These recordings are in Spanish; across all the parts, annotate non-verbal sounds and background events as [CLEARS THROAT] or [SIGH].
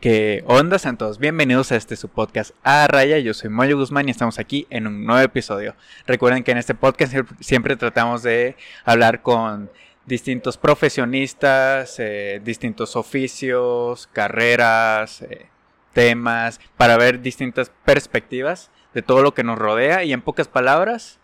¿Qué onda, santos? Bienvenidos a este su podcast A Raya. Yo soy Moyo Guzmán y estamos aquí en un nuevo episodio. Recuerden que en este podcast siempre tratamos de hablar con distintos profesionistas, eh, distintos oficios, carreras, eh, temas, para ver distintas perspectivas de todo lo que nos rodea y en pocas palabras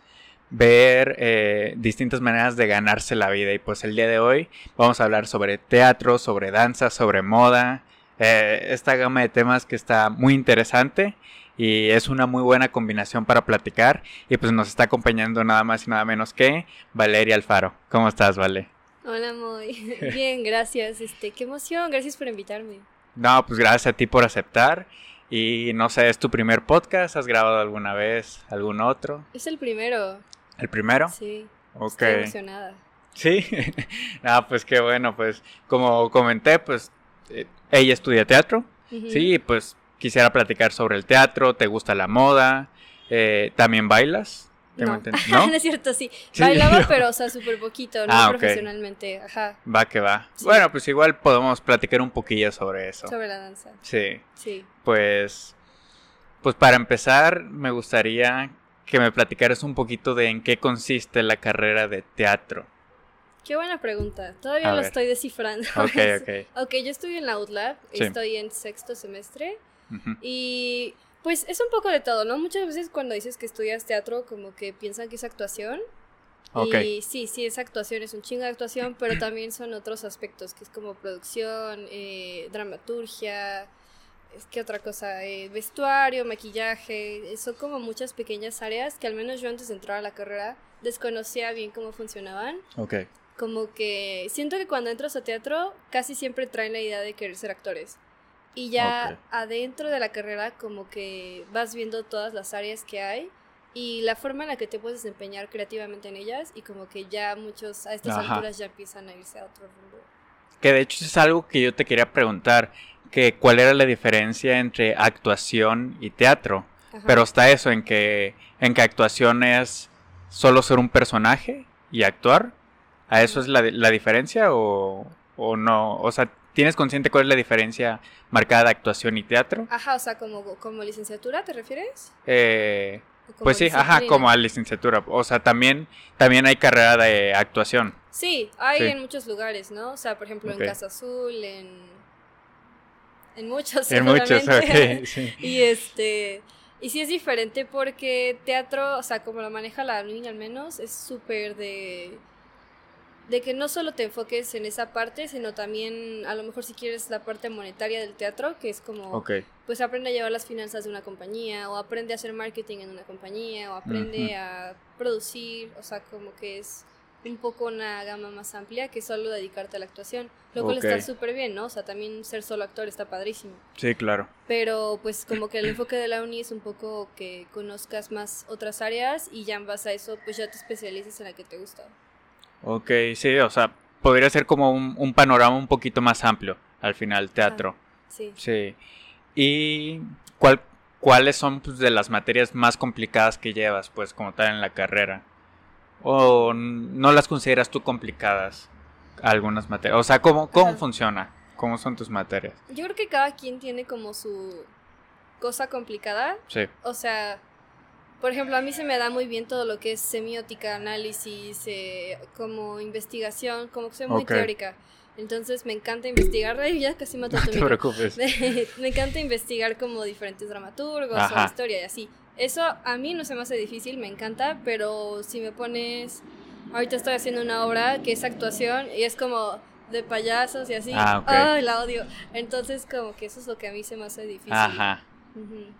ver eh, distintas maneras de ganarse la vida. Y pues el día de hoy vamos a hablar sobre teatro, sobre danza, sobre moda, eh, esta gama de temas que está muy interesante y es una muy buena combinación para platicar. Y pues nos está acompañando nada más y nada menos que Valeria Alfaro. ¿Cómo estás, Vale? Hola, muy [LAUGHS] bien, gracias. Este, qué emoción, gracias por invitarme. No, pues gracias a ti por aceptar. Y no sé, ¿es tu primer podcast? ¿Has grabado alguna vez algún otro? Es el primero. ¿El primero? Sí. Ok. Estoy emocionada. Sí. [LAUGHS] ah, pues qué bueno, pues como comenté, pues eh, ella estudia teatro. Sí, pues quisiera platicar sobre el teatro, te gusta la moda, eh, también bailas. [LAUGHS] No. ¿No? es cierto, sí. Bailaba, [LAUGHS] pero, o sea, súper poquito, no ah, profesionalmente. Ajá. Va que va. Bueno, pues igual podemos platicar un poquillo sobre eso. Sobre la danza. Sí. Sí. Pues, pues para empezar, me gustaría que me platicaras un poquito de en qué consiste la carrera de teatro. Qué buena pregunta. Todavía lo estoy descifrando. Ok, [LAUGHS] ok. ok, yo estoy en la UTLAB, estoy en sexto semestre y pues es un poco de todo, ¿no? Muchas veces cuando dices que estudias teatro como que piensan que es actuación. Y sí, sí, es actuación, es un chingo de actuación, pero [CLEARS THROAT] también son otros aspectos, que es como producción, eh, dramaturgia, ¿qué otra cosa? Eh, vestuario, maquillaje, son como muchas pequeñas áreas que al menos yo antes de entrar a la carrera desconocía bien cómo funcionaban. Ok como que siento que cuando entras a teatro casi siempre traen la idea de querer ser actores. Y ya adentro de la carrera como que vas viendo todas las áreas que hay y la forma en la que te puedes desempeñar creativamente en ellas y como que ya muchos a estas alturas ya empiezan a irse a otro rumbo. Que de hecho es algo que yo te quería preguntar, que cuál era la diferencia entre actuación y teatro. Pero está eso en que en que actuación es solo ser un personaje y actuar ¿A eso es la, la diferencia o, o, no? O sea, ¿tienes consciente cuál es la diferencia marcada de actuación y teatro? Ajá, o sea, como, como licenciatura, ¿te refieres? Eh, pues sí, ajá, como a licenciatura. O sea, también, también hay carrera de actuación. Sí, hay en muchos lugares, ¿no? O sea, por ejemplo, en Casa Azul, en... En muchos, En muchos, [LAUGHS] ok, sí. Y este... Y sí es diferente porque teatro, o sea, como lo maneja la niña al menos, es súper de de que no solo te enfoques en esa parte, sino también a lo mejor si quieres la parte monetaria del teatro, que es como, pues aprende a llevar las finanzas de una compañía, o aprende a hacer marketing en una compañía, o aprende a producir, o sea, como que es un poco una gama más amplia que solo dedicarte a la actuación, lo cual está súper bien, ¿no? O sea, también ser solo actor está padrísimo. Sí, claro. Pero pues como que el enfoque de la uni es un poco que conozcas más otras áreas y ya en base a eso pues ya te especialices en la que te gusta. Ok, sí, o sea, podría ser como un, panorama un poquito más amplio al final, teatro. sí. Sí. ¿Y cuál, cuáles son pues, de las materias más complicadas que llevas, pues, como tal en la carrera? ¿O no las consideras tú complicadas algunas materias? O sea, ¿cómo, cómo funciona? ¿Cómo son tus materias? Yo creo que cada quien tiene como su cosa complicada. Sí. O sea, por ejemplo, a mí se me da muy bien todo lo que es semiótica, análisis, eh, como investigación, como que soy muy teórica. Entonces me encanta investigar, ya casi mato [LAUGHS] No te preocupes. [LAUGHS] me encanta investigar como diferentes dramaturgos o historia y así. Eso a mí no se me hace difícil, me encanta, pero si me pones, ahorita estoy haciendo una obra que es actuación y es como de payasos y así, ah, la odio. Entonces como que eso es lo que a mí se me hace difícil. Ajá.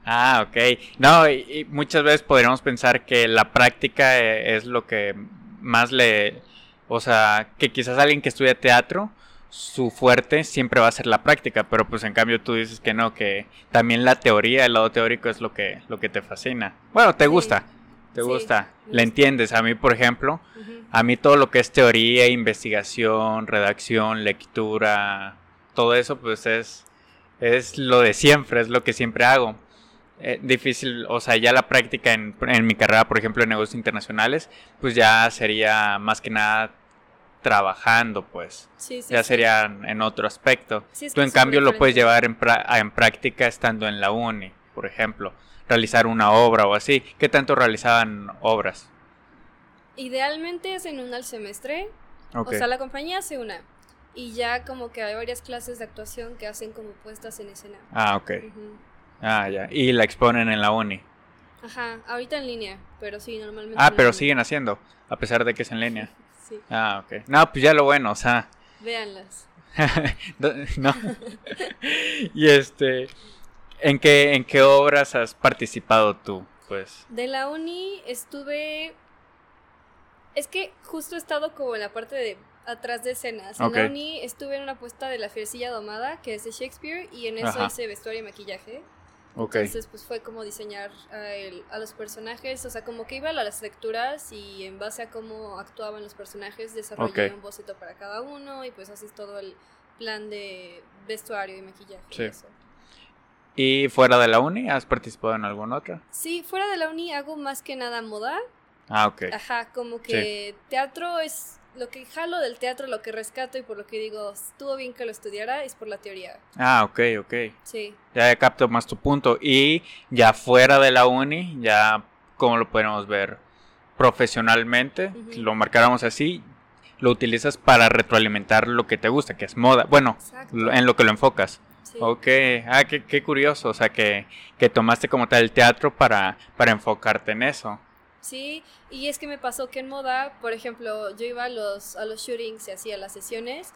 Ah, ok. No, y, muchas veces podríamos pensar que la práctica eh, es lo que más le... O sea, que quizás alguien que estudia teatro, su fuerte siempre va a ser la práctica, pero pues en cambio tú dices que no, que también la teoría, el lado teórico es lo que, lo que te fascina. Bueno, te gusta, te gusta, le entiendes. A mí, por ejemplo, a mí todo lo que es teoría, investigación, redacción, lectura, todo eso pues es es lo de siempre, es lo que siempre hago. Eh, difícil, o sea, ya la práctica en, en, mi carrera, por ejemplo, en negocios internacionales, pues ya sería más que nada trabajando, pues. Sí, sí, ya sí. serían en otro aspecto. Es Tú en es cambio lo puedes llevar en, en práctica estando en la uni, por ejemplo, realizar una obra o así. ¿Qué tanto realizaban obras? Idealmente hacen una al semestre, o sea, la compañía hace una. Y ya como que hay varias clases de actuación que hacen como puestas en escena. Ah, ok. Ah, ya. Y la exponen en la uni. Ajá, ahorita en línea, pero sí, normalmente. Ah, pero línea. siguen haciendo, a pesar de que es en línea. [LAUGHS] Sí, Ah, ok. No, pues ya lo bueno, o sea. véanlas. [LAUGHS] no. no. [LAUGHS] y este. ¿en qué, ¿En qué obras has participado tú? Pues. De la uni estuve. Es que justo he estado como en la parte de atrás de escenas. En la uni estuve en una puesta de La Fiercilla Domada, que es de Shakespeare, y en eso Ajá. hice vestuario y maquillaje. Ok. Entonces, pues fue como diseñar a, el- a los personajes, o sea, como que iba a las lecturas y en base a cómo actuaban los personajes desarrollé un boceto para cada uno y pues haces todo el plan de vestuario y maquillaje. y Sí. eso. ¿Y fuera de la uni has participado en alguna otra? Sí, fuera de la uni hago más que nada moda. Ah, ok. Ajá, como que teatro es lo que jalo del teatro, lo que rescato y por lo que digo, estuvo bien que lo estudiara, es por la teoría. Ah, ok, ok. Sí. Ya capto más tu punto. Y ya fuera de la uni, ya como lo podemos ver profesionalmente, lo marcáramos así, lo utilizas para retroalimentar lo que te gusta, que es moda. Bueno, Exacto. en lo que lo enfocas. Sí. Ok, ah, qué, qué curioso, o sea, que, que tomaste como tal el teatro para, para enfocarte en eso. Sí, y es que me pasó que en moda, por ejemplo, yo iba a los, a los shootings y hacía las sesiones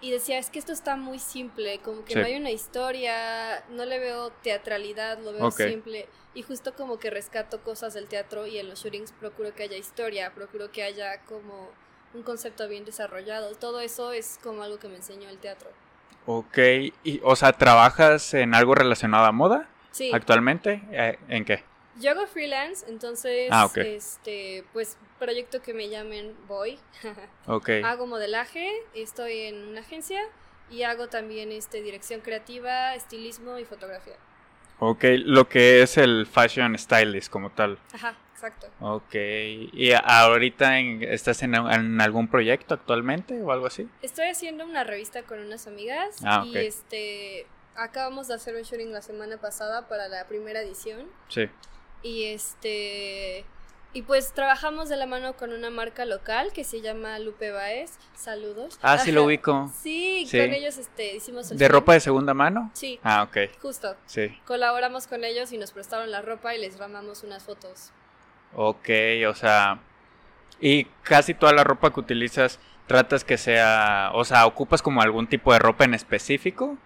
y decía, es que esto está muy simple, como que Sí. no hay una historia, no le veo teatralidad, lo veo simple. Y justo como que rescato cosas del teatro y en los shootings procuro que haya historia, procuro que haya como un concepto bien desarrollado. Todo eso es como algo que me enseñó el teatro. Ok, y, o sea, ¿trabajas en algo relacionado a moda Sí, actualmente? Eh, ¿En qué? Yo hago freelance, entonces, Ah, este, pues, proyecto que me llamen voy. [LAUGHS] Ok. Hago modelaje, estoy en una agencia y hago también este, dirección creativa, estilismo y fotografía. Ok, lo que es el fashion stylist como tal. Ajá, exacto. Ok, ¿y ahorita en- estás en, en algún proyecto actualmente o algo así? Estoy haciendo una revista con unas amigas Ah, y este acabamos de hacer un shooting la semana pasada para la primera edición Sí. Y este y pues trabajamos de la mano con una marca local que se llama Lupe Baez. Saludos. Ah, sí lo ubico. Sí, Sí. con ellos este hicimos el ¿De ropa de segunda mano? Sí, Ah, ok, justo. sí. Colaboramos con ellos y nos prestaron la ropa y les ramamos unas fotos. Ok, o sea, y casi toda la ropa que utilizas tratas que sea, o sea, ocupas como algún tipo de ropa en específico,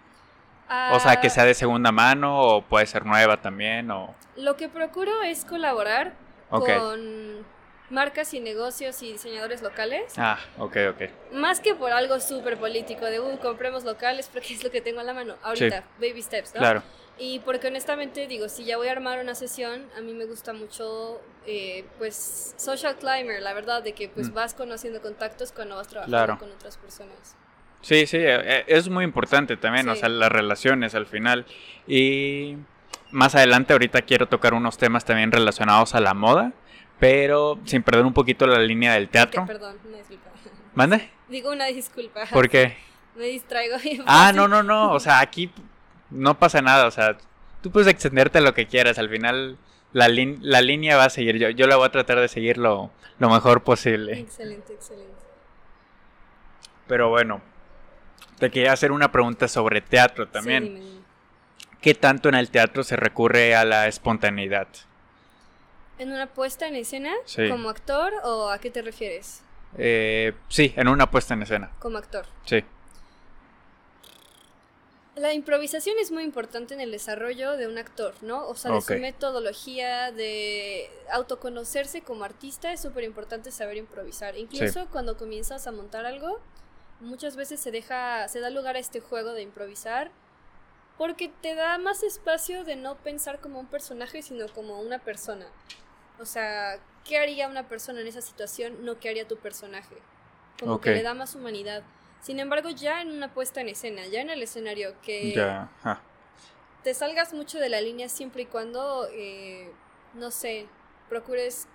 o sea, que Ah, sea de segunda mano o puede ser nueva también o Lo que procuro es colaborar con marcas y negocios y diseñadores locales. Ah, ok, ok. Más que por algo súper político de, uh, compremos locales porque es lo que tengo a la mano. Ahorita, baby steps, ¿no? Claro. Y porque honestamente digo, si ya voy a armar una sesión, a mí me gusta mucho, eh, pues, social climber, la verdad, de que pues Mm. vas conociendo contactos cuando vas trabajando Claro. con otras personas. Sí, sí, eh, es muy importante también, o sea, las relaciones al final. Y más adelante ahorita quiero tocar unos temas también relacionados a la moda, pero sin perder un poquito la línea del teatro. perdón, una disculpa. [LAUGHS] ¿Mande? Digo una disculpa. ¿Por qué? [LAUGHS] Me distraigo. bien Ah, fácil. no, no, no, o sea, aquí no pasa nada, o sea, tú puedes extenderte lo que quieras, al final la, la línea va a seguir, yo, yo la voy a tratar de seguir lo, lo mejor posible. Excelente, excelente. Pero bueno, te quería hacer una pregunta sobre teatro Sí, también. dime, dime. ¿Qué tanto en el teatro se recurre a la espontaneidad? ¿En una puesta en escena? Sí. ¿Como actor o a qué te refieres? Eh, sí, en una puesta en escena, Como actor. sí. La improvisación es muy importante en el desarrollo de un actor, ¿no? O sea, de su metodología, de autoconocerse como artista, es súper importante saber improvisar. Incluso cuando comienzas a montar algo, muchas veces se deja, se da lugar a este juego de improvisar, porque te da más espacio de no pensar como un personaje, sino como una persona. O sea, ¿qué haría una persona en esa situación? No qué haría tu personaje. Como que le da más humanidad. Sin embargo, ya en una puesta en escena, ya en el escenario, que te salgas mucho de la línea siempre y cuando, eh, no sé, procures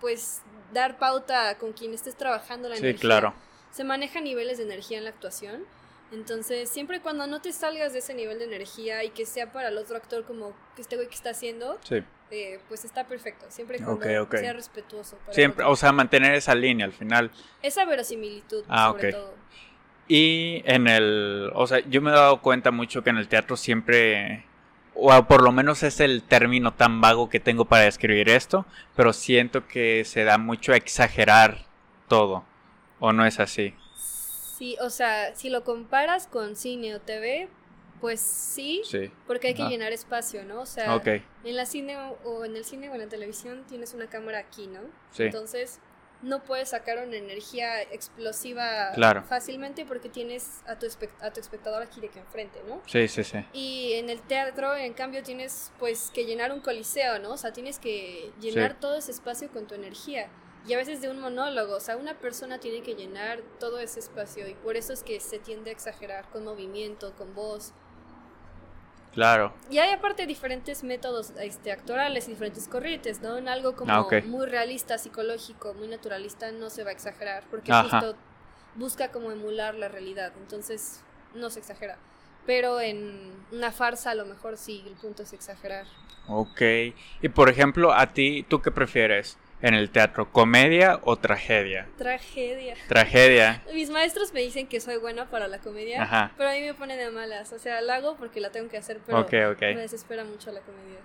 pues dar pauta con quien estés trabajando la Sí, energía. claro. Se manejan niveles de energía en la actuación. Entonces, siempre y cuando no te salgas de ese nivel de energía y que sea para el otro actor como que este güey que está haciendo, eh, pues está perfecto. Siempre y cuando sea respetuoso. siempre, o sea, mantener esa línea al final. Esa verosimilitud, ah, sobre todo. Y en el, o sea, yo me he dado cuenta mucho que en el teatro siempre, o por lo menos es el término tan vago que tengo para describir esto, pero siento que se da mucho a exagerar todo, ¿o no es así? Sí, o sea, si lo comparas con cine o TV, pues sí, porque hay que llenar espacio, ¿no? O sea, en la cine o en el cine o en la televisión tienes una cámara aquí, ¿no? Sí. Entonces, no puedes sacar una energía explosiva fácilmente porque tienes a tu, a tu espectador aquí de que enfrente, ¿no? Sí, sí, sí. Y en el teatro, en cambio, tienes pues que llenar un coliseo, ¿no? O sea, tienes que llenar todo ese espacio con tu energía. Y a veces de un monólogo, o sea, una persona tiene que llenar todo ese espacio y por eso es que se tiende a exagerar con movimiento, con voz, Claro. Y hay aparte diferentes métodos este, actorales, diferentes corrientes, ¿no? En algo como ah, muy realista, psicológico, muy naturalista, no se va a exagerar, porque justo busca como emular la realidad, entonces no se exagera. Pero en una farsa a lo mejor sí, el punto es exagerar. Ok. Y por ejemplo, a ti, ¿tú qué prefieres? En el teatro? ¿Comedia o tragedia? Tragedia. Tragedia. [LAUGHS] Mis maestros me dicen que soy buena para la comedia, pero a mí me pone de malas. O sea, la hago porque la tengo que hacer, pero me desespera mucho la comedia.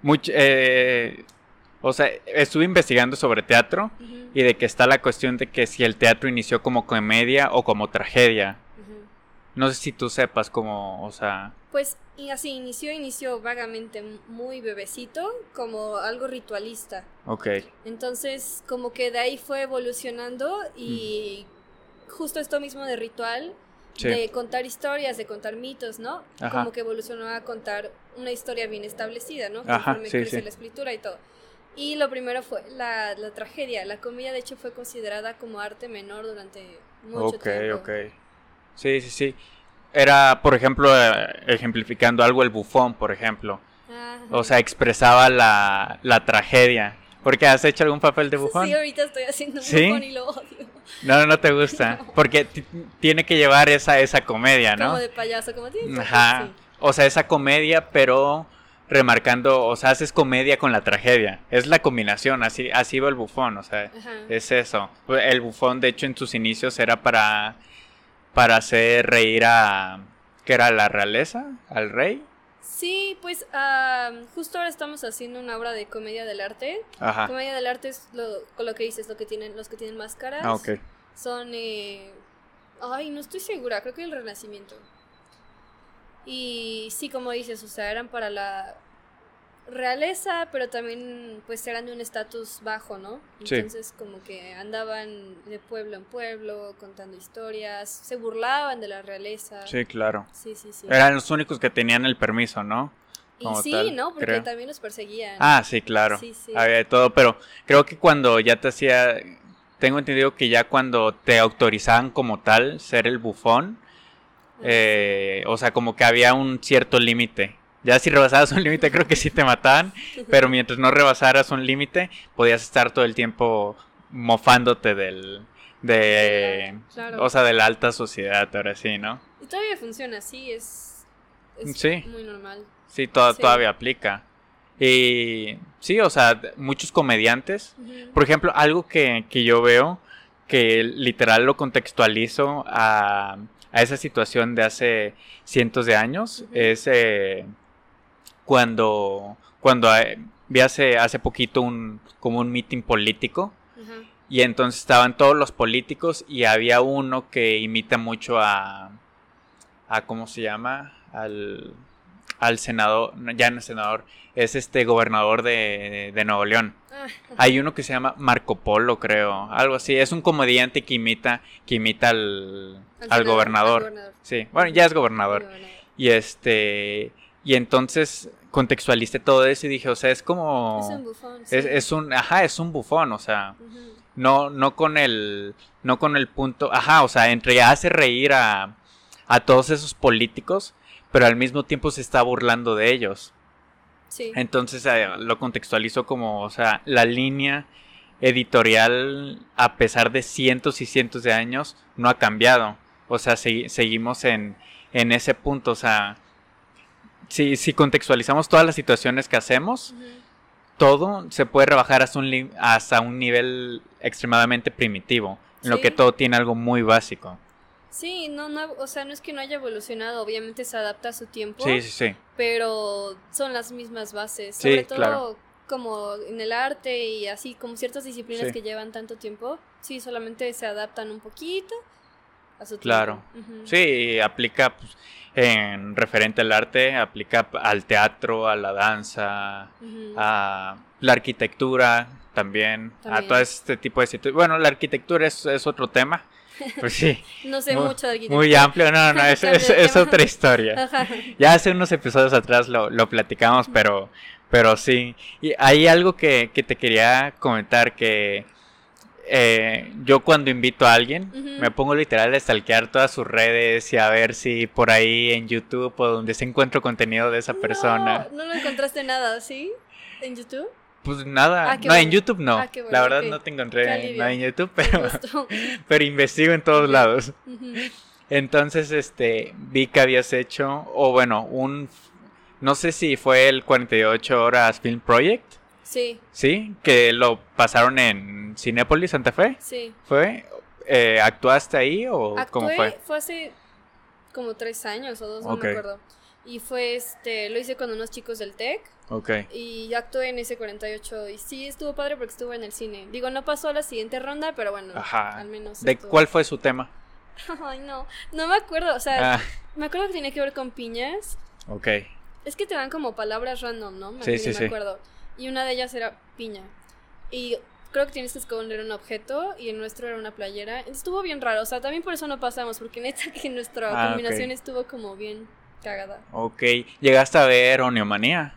Mucho, eh, o sea, estuve investigando sobre teatro y de que está la cuestión de que si el teatro inició como comedia o como tragedia. No sé si tú sepas cómo, o sea... Pues y así inició, inició vagamente muy bebecito, como algo ritualista. Ok. Entonces, como que de ahí fue evolucionando y justo esto mismo de ritual, de contar historias, de contar mitos, ¿no? Como que evolucionó a contar una historia bien establecida, ¿no? Conforme crece la escritura y todo. Y lo primero fue la, la, tragedia. La comedia, de hecho, fue considerada como arte menor durante mucho tiempo. Ok, ok. Sí, sí, sí era, por ejemplo, eh, ejemplificando algo, el bufón, por ejemplo. O sea, expresaba la, la tragedia. ¿Por qué has hecho algún papel de bufón? Sí, ahorita estoy haciendo un bufón y lo odio. No, no te gusta. [LAUGHS] Porque tiene que llevar esa, esa comedia, ¿no? Como de payaso, como tienes. Ajá. O sea, esa comedia, pero remarcando, o sea, haces comedia con la tragedia. Es la combinación, así, así va el bufón, o sea, es eso. El bufón, de hecho, en sus inicios era para para hacer reír a... ¿Qué era la realeza? ¿Al rey? Sí, pues justo ahora estamos haciendo una obra de comedia del arte. Ajá. Comedia del arte es lo, con lo que dices, lo que tienen, los que tienen máscaras. Ah, ok. Son... Eh, ay, no estoy segura, creo que el Renacimiento. Y sí, como dices, o sea, eran para la realeza, pero también pues eran de un estatus bajo, ¿no? Entonces como que andaban de pueblo en pueblo contando historias, se burlaban de la realeza. Sí, claro. Sí, sí, sí. Eran los únicos que tenían el permiso, ¿no? y sí, ¿no? Porque también los perseguían. Ah, sí, claro. Sí, sí. Había de todo, pero creo que cuando ya te hacía, tengo entendido que ya cuando te autorizaban como tal ser el bufón, ah, eh, o sea, como que había un cierto límite. Ya si rebasabas un límite creo que sí te mataban, pero mientras no rebasaras un límite podías estar todo el tiempo mofándote del de o sea de la alta sociedad ahora sí no y todavía funciona así es, muy normal. Sí, todavía aplica. Y sí o sea muchos comediantes por ejemplo algo que, que, yo veo que literal lo contextualizo a, a esa situación de hace cientos de años es eh, cuando, cuando eh, vi hace, hace poquito un, como un meeting político. Y entonces estaban todos los políticos y había uno que imita mucho a, a ¿cómo se llama? Al, al senador, ya no es senador, es este gobernador de, de Nuevo León. Ah, Hay uno que se llama Marco Polo, creo, algo así. Es un comediante que imita, que imita al, al, gobernador. Sí, bueno, ya es gobernador. Y este, y entonces contextualicé todo eso y dije, o sea, es como... Es un bufón. Es, un, ajá, es un bufón, o sea, no, no con el, no con el punto, ajá, o sea, entre hace reír a, a todos esos políticos, pero al mismo tiempo se está burlando de ellos. Sí. Entonces eh, lo contextualizo como, o sea, la línea editorial, a pesar de cientos y cientos de años, no ha cambiado. O sea, seguimos en, en ese punto. O sea, si, si contextualizamos todas las situaciones que hacemos, todo se puede rebajar hasta un, hasta un nivel extremadamente primitivo, en lo que todo tiene algo muy básico. Sí, no, no, o sea, no es que no haya evolucionado, obviamente se adapta a su tiempo. Sí, sí, sí. Pero son las mismas bases, sobre todo como en el arte y así, como ciertas disciplinas que llevan tanto tiempo, sí, solamente se adaptan un poquito a su claro. tiempo. Claro. Sí, aplica pues, en referente al arte, aplica al teatro, a la danza, a la arquitectura también, a todo este tipo de situaciones. Bueno, la arquitectura es, es otro tema. [LAUGHS] Pues sí. no sé mucho de arquitectura. Muy amplio, no, no, es, es, otra historia. [LAUGHS] ya hace unos episodios atrás lo, lo platicamos, pero, pero sí. Y hay algo que, que te quería comentar que eh, yo cuando invito a alguien me pongo literal a stalkear todas sus redes y a ver si por ahí en YouTube o donde se encuentro contenido de esa persona. No, no encontraste nada, ¿sí? ¿En YouTube? Pues nada, ah, no, en YouTube no. Ah, la verdad no te encontré nada en YouTube, pero, [LAUGHS] pero investigo en todos lados. Entonces, este, vi que habías hecho, o bueno, un, no sé si fue el 48 horas Film Project. Sí. Sí, que lo pasaron en Cinépolis, Santa Fe. Sí. ¿Fue? Eh, ¿Actuaste ahí o cómo fue? Fue hace como tres años o dos, no me acuerdo. Y fue este, lo hice con unos chicos del TEC. Ok. Y actué en ese 48 y sí estuvo padre porque estuvo en el cine. Digo, no pasó a la siguiente ronda, pero bueno, al menos. ¿De cuál fue su tema? [LAUGHS] Ay, no, no me acuerdo, o sea, ah. me acuerdo que tenía que ver con piñas. Ok. Es que te dan como palabras random, ¿no? sí, sí, me acuerdo y una de ellas era piña. Y creo que tienes que esconder un objeto y el nuestro era una playera. Estuvo bien raro, o sea, también por eso no pasamos, porque neta [LAUGHS] que nuestra ah, combinación estuvo como bien cagada. Ok, ¿llegaste a ver Oneomanía?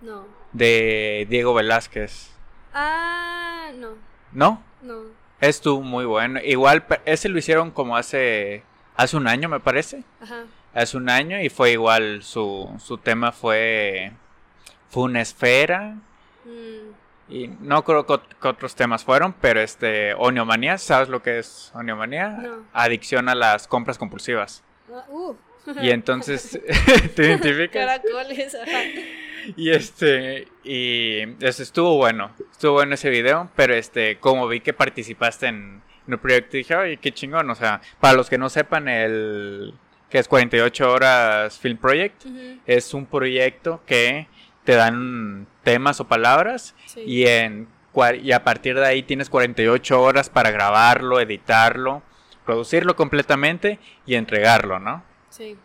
No. De Diego Velázquez. Ah, no. ¿No? No. Estuvo muy bueno. Igual, ese lo hicieron como hace, hace un año, me parece. Ajá. Hace un año y fue igual, su, su tema fue, fue una esfera Mm. Y no creo que, otros temas fueron, pero este, oniomanía, ¿sabes lo que es oniomanía? Adicción a las compras compulsivas. Ah, uh. Y entonces, [LAUGHS] [LAUGHS] ¿te identificas? Caracoles, Y este, y eso estuvo bueno, estuvo bueno ese video, pero este, como vi que participaste en, el proyecto, dije, ay, qué chingón, o sea, para los que no sepan, el que es 48 horas Film Project, es un proyecto que te dan temas o palabras y, en, y a partir de ahí tienes 48 horas para grabarlo, editarlo, producirlo completamente y entregarlo, ¿no? Sí.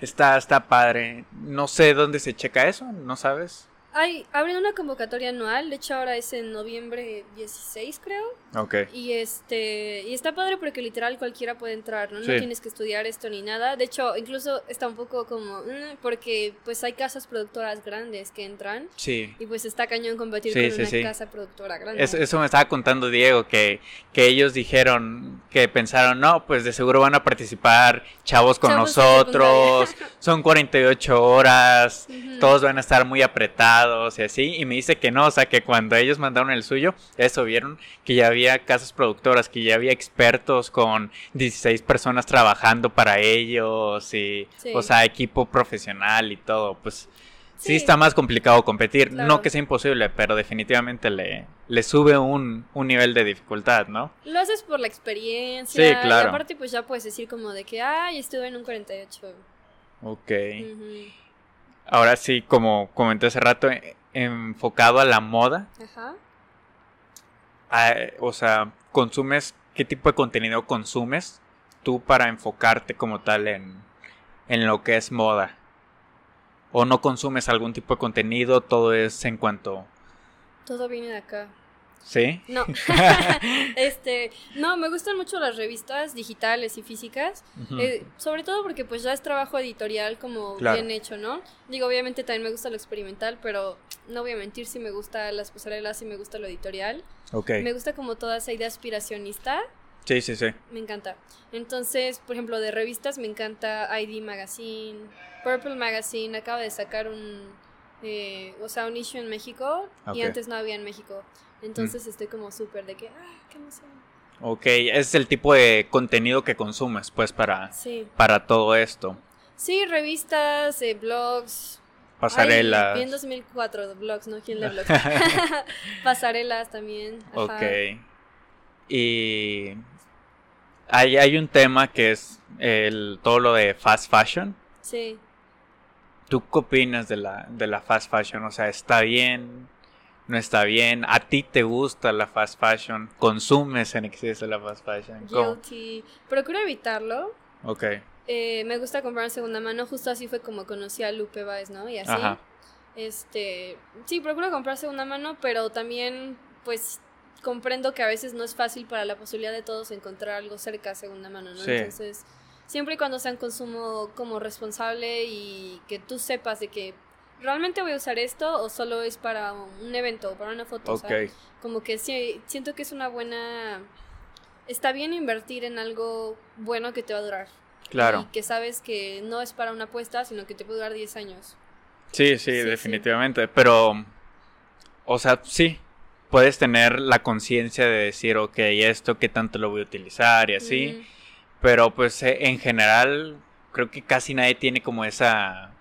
Está, está padre. No sé dónde se checa eso, ¿no sabes? Hay, abren una convocatoria anual, de hecho ahora es en noviembre 16 creo. Ok. Y este, y está padre porque literal cualquiera puede entrar, ¿no? No tienes que estudiar esto ni nada. De hecho, incluso está un poco como, mm, porque pues hay casas productoras grandes que entran. Sí. Y pues está cañón competir con una casa productora grande. Eso, me estaba contando Diego, que, que ellos dijeron, que pensaron, no, pues de seguro van a participar chavos con nosotros, [LAUGHS] son 48 horas, todos van a estar muy apretados y así, y me dice que no, o sea, que cuando ellos mandaron el suyo, eso vieron que ya había casas productoras, que ya había expertos con 16 personas trabajando para ellos, y, o sea, equipo profesional y todo, pues sí, está más complicado competir, no que sea imposible, pero definitivamente le, le sube un, nivel de dificultad, ¿no? Lo haces por la experiencia, sí, claro. y aparte pues ya puedes decir como de que, ay, estuve en un 48. Ok. Ahora sí, como comenté hace rato, eh, enfocado a la moda. Ajá. o sea, consumes, ¿qué tipo de contenido consumes tú para enfocarte como tal en, en lo que es moda? ¿O no consumes algún tipo de contenido? Todo es en cuanto... Todo viene de acá. ¿Sí? No. [LAUGHS] [LAUGHS] este, no, me gustan mucho las revistas digitales y físicas, eh, sobre todo porque pues ya es trabajo editorial como bien hecho, ¿no? Digo, obviamente también me gusta lo experimental, pero no voy a mentir si me gusta las pasarelas y me gusta lo editorial. Ok. Me gusta como toda esa idea aspiracionista. Sí, sí, sí. Me encanta. Entonces, por ejemplo, de revistas me encanta ID Magazine, Purple Magazine, acaba de sacar un, eh, o sea, un issue en México y antes no había en México Entonces estoy como súper de que, ah, qué emoción. Ok, es el tipo de contenido que consumes, pues, para, Sí. para todo esto. Sí, revistas, eh, blogs. Pasarelas. Ay, en 2004 blogs, ¿no? ¿Quién lee blogs? [LAUGHS] [LAUGHS] Pasarelas también. ajá. Ok. Y hay, hay un tema que es el, todo lo de fast fashion. Sí. ¿Tú qué opinas de la, de la fast fashion? O sea, ¿está bien? ¿No está bien? ¿A ti te gusta la fast fashion? ¿Consumes en exceso la fast fashion? ¿Cómo? Guilty. Procuro evitarlo. Ok. Eh, me gusta comprar en segunda mano. Justo así fue como conocí a Lupe Baez, ¿no? Y así. Ajá. Este. Sí, procuro comprar segunda mano, pero también, pues. Comprendo que a veces no es fácil para la posibilidad de todos encontrar algo cerca de segunda mano, ¿no? Sí. Entonces, siempre y cuando sea un consumo como responsable y que tú sepas de que realmente voy a usar esto o solo es para un evento o para una foto. o sea, como que sí, siento que es una buena... Está bien invertir en algo bueno que te va a durar. Claro. Y que sabes que no es para una apuesta, sino que te puede durar 10 años. Sí, sí, Sí, definitivamente. Pero, o sea, sí, puedes tener la conciencia de decir, ok, esto, qué tanto lo voy a utilizar y así. Mm, Pero, pues, eh, en general, creo que casi nadie tiene como esa...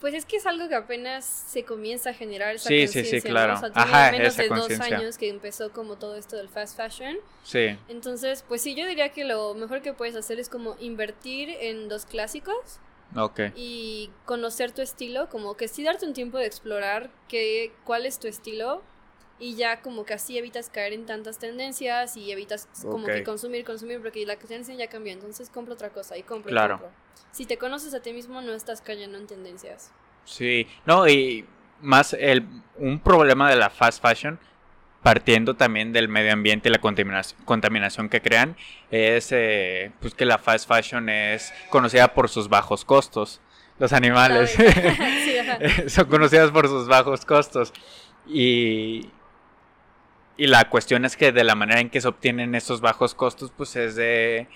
Pues es que es algo que apenas se comienza a generar esa Sí, sí, sí, conciencia, ¿no? claro. O sea, tiene Ajá, menos de dos conciencia. años que empezó como todo esto del fast fashion. Sí, Entonces, pues sí, yo diría que lo mejor que puedes hacer es como invertir en los clásicos ok. y conocer tu estilo, como que sí darte un tiempo de explorar qué, cuál es tu estilo y ya como que así evitas caer en tantas tendencias y evitas como que consumir, consumir, porque la tendencia ya cambió, entonces compra otra cosa y compra y Claro. compra. Si te conoces a ti mismo no estás cayendo en tendencias. Sí, no, y más el, un problema de la fast fashion, partiendo también del medio ambiente y la contaminación, contaminación que crean, es eh, pues que la fast fashion es conocida por sus bajos costos. Los animales [LAUGHS] [LAUGHS] son conocidas por sus bajos costos. Y, y la cuestión es que de la manera en que se obtienen esos bajos costos, pues es de,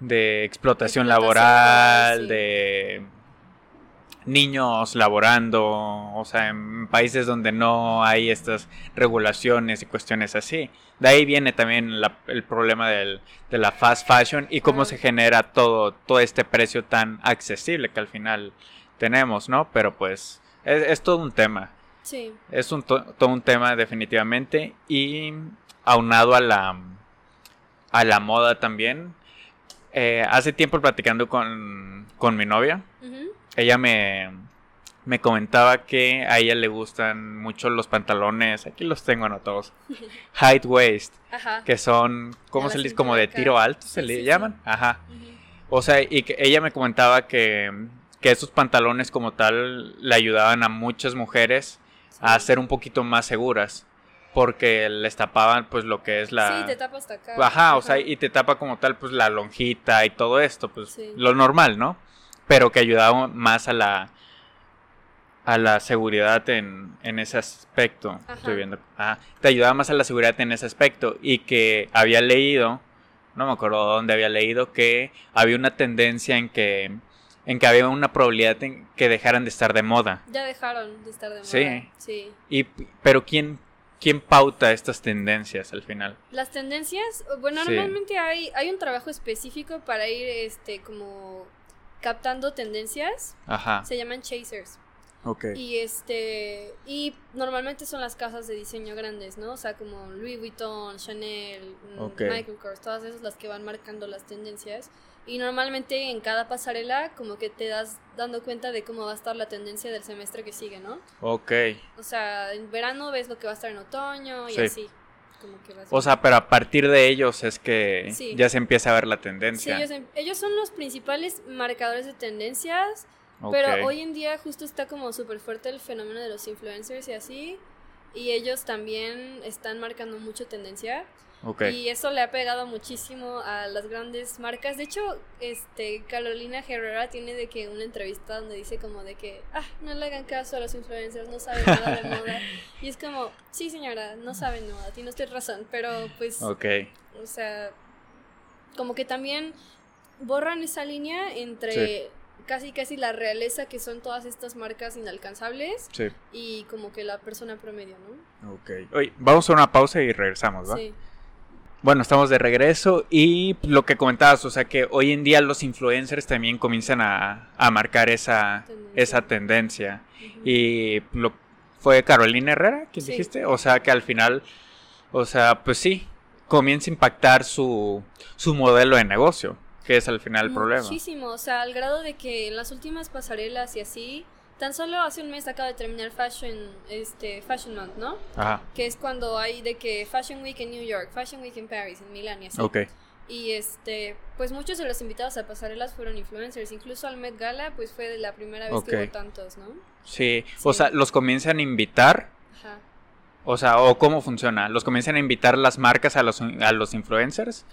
de explotación Explotación laboral, sí. de niños laborando, o sea, en países donde no hay estas regulaciones y cuestiones así. De ahí viene también la- el problema del- de la fast fashion y cómo se genera todo, todo este precio tan accesible que al final tenemos, ¿no? Pero pues es, es todo un tema. Sí. Es un to- todo un tema definitivamente y aunado a la a la moda también. eh, hace tiempo platicando con, con mi novia, Ujú. ella me, me comentaba que a ella le gustan mucho los pantalones, aquí los tengo anotados, [LAUGHS] height waist, Ajá. que son, ¿cómo se la le dice? Como de tiro alto, se Sí, le sí, sí. llaman. Ajá. O sea, y que ella me comentaba que, que esos pantalones como tal le ayudaban a muchas mujeres a ser un poquito más seguras. Porque les tapaban pues lo que es la... Sí, te tapas hasta acá. Ajá, o sea, y te tapa como tal pues la lonjita y todo esto, pues Sí. lo normal, ¿no? Pero que ayudaba más a la a la seguridad en, en ese aspecto. Ajá. Estoy viendo. Ajá. Te ayudaba más a la seguridad en ese aspecto. Y que había leído, no me acuerdo dónde había leído, que había una tendencia en que en que había una probabilidad en que dejaran de estar de moda. Ya dejaron de estar de moda. Sí. Sí. Y pero quién quién pauta estas tendencias al final? Las tendencias, bueno, Sí. normalmente hay, hay un trabajo específico para ir este como captando tendencias. Ajá. Se llaman chasers. Ok. Y este y normalmente son las casas de diseño grandes, ¿no? O sea, como Louis Vuitton, Chanel, mm. Michael Kors, todas esas las que van marcando las tendencias. Y normalmente en cada pasarela como que te das dando cuenta de cómo va a estar la tendencia del semestre que sigue, ¿no? Ok. O sea, en verano ves lo que va a estar en otoño y Sí. así. Como que vas O sea, pero a partir de ellos es que Sí. ya se empieza a ver la Sí, tendencia. ellos, em- ellos son los principales marcadores de tendencias, Ok. pero hoy en día justo está como súper fuerte el fenómeno de los influencers y así, y ellos también están marcando mucho tendencia, Y eso le ha pegado muchísimo a las grandes marcas. De hecho, este Carolina Herrera tiene de que una entrevista donde dice como de que, ah, no le hagan caso a los influencers, no saben nada de [LAUGHS] moda, y es como, sí señora, no saben moda, tiene usted razón, pero pues... Ok. O sea, como que también borran esa línea entre casi casi la realeza que son todas estas marcas inalcanzables Sí. y como que la persona promedio, ¿no? Ok. Oye, vamos a una pausa y regresamos, ¿va? Sí. Bueno, estamos de regreso y lo que comentabas, o sea que hoy en día los influencers también comienzan a, a marcar esa Tendencia. esa tendencia. Y lo, fue Carolina Herrera, quien Sí. dijiste? O sea que al final, o sea, pues sí, comienza a impactar su, su modelo de negocio, que es al final el problema. Muchísimo, o sea, al grado de que en las últimas pasarelas y así, tan solo hace un mes acaba de terminar Fashion, este, Fashion Month, ¿no? Ajá, Que es cuando hay de que Fashion Week en New York, Fashion Week en Paris, en Milán y así. ok. Y este, pues muchos de los invitados a pasarelas fueron influencers, incluso al Met Gala, pues fue la primera vez que hubo tantos, ¿no? Sí, o Sí. sea, los comienzan a invitar, Ajá. o sea, o cómo funciona, los comienzan a invitar las marcas a los, a los influencers.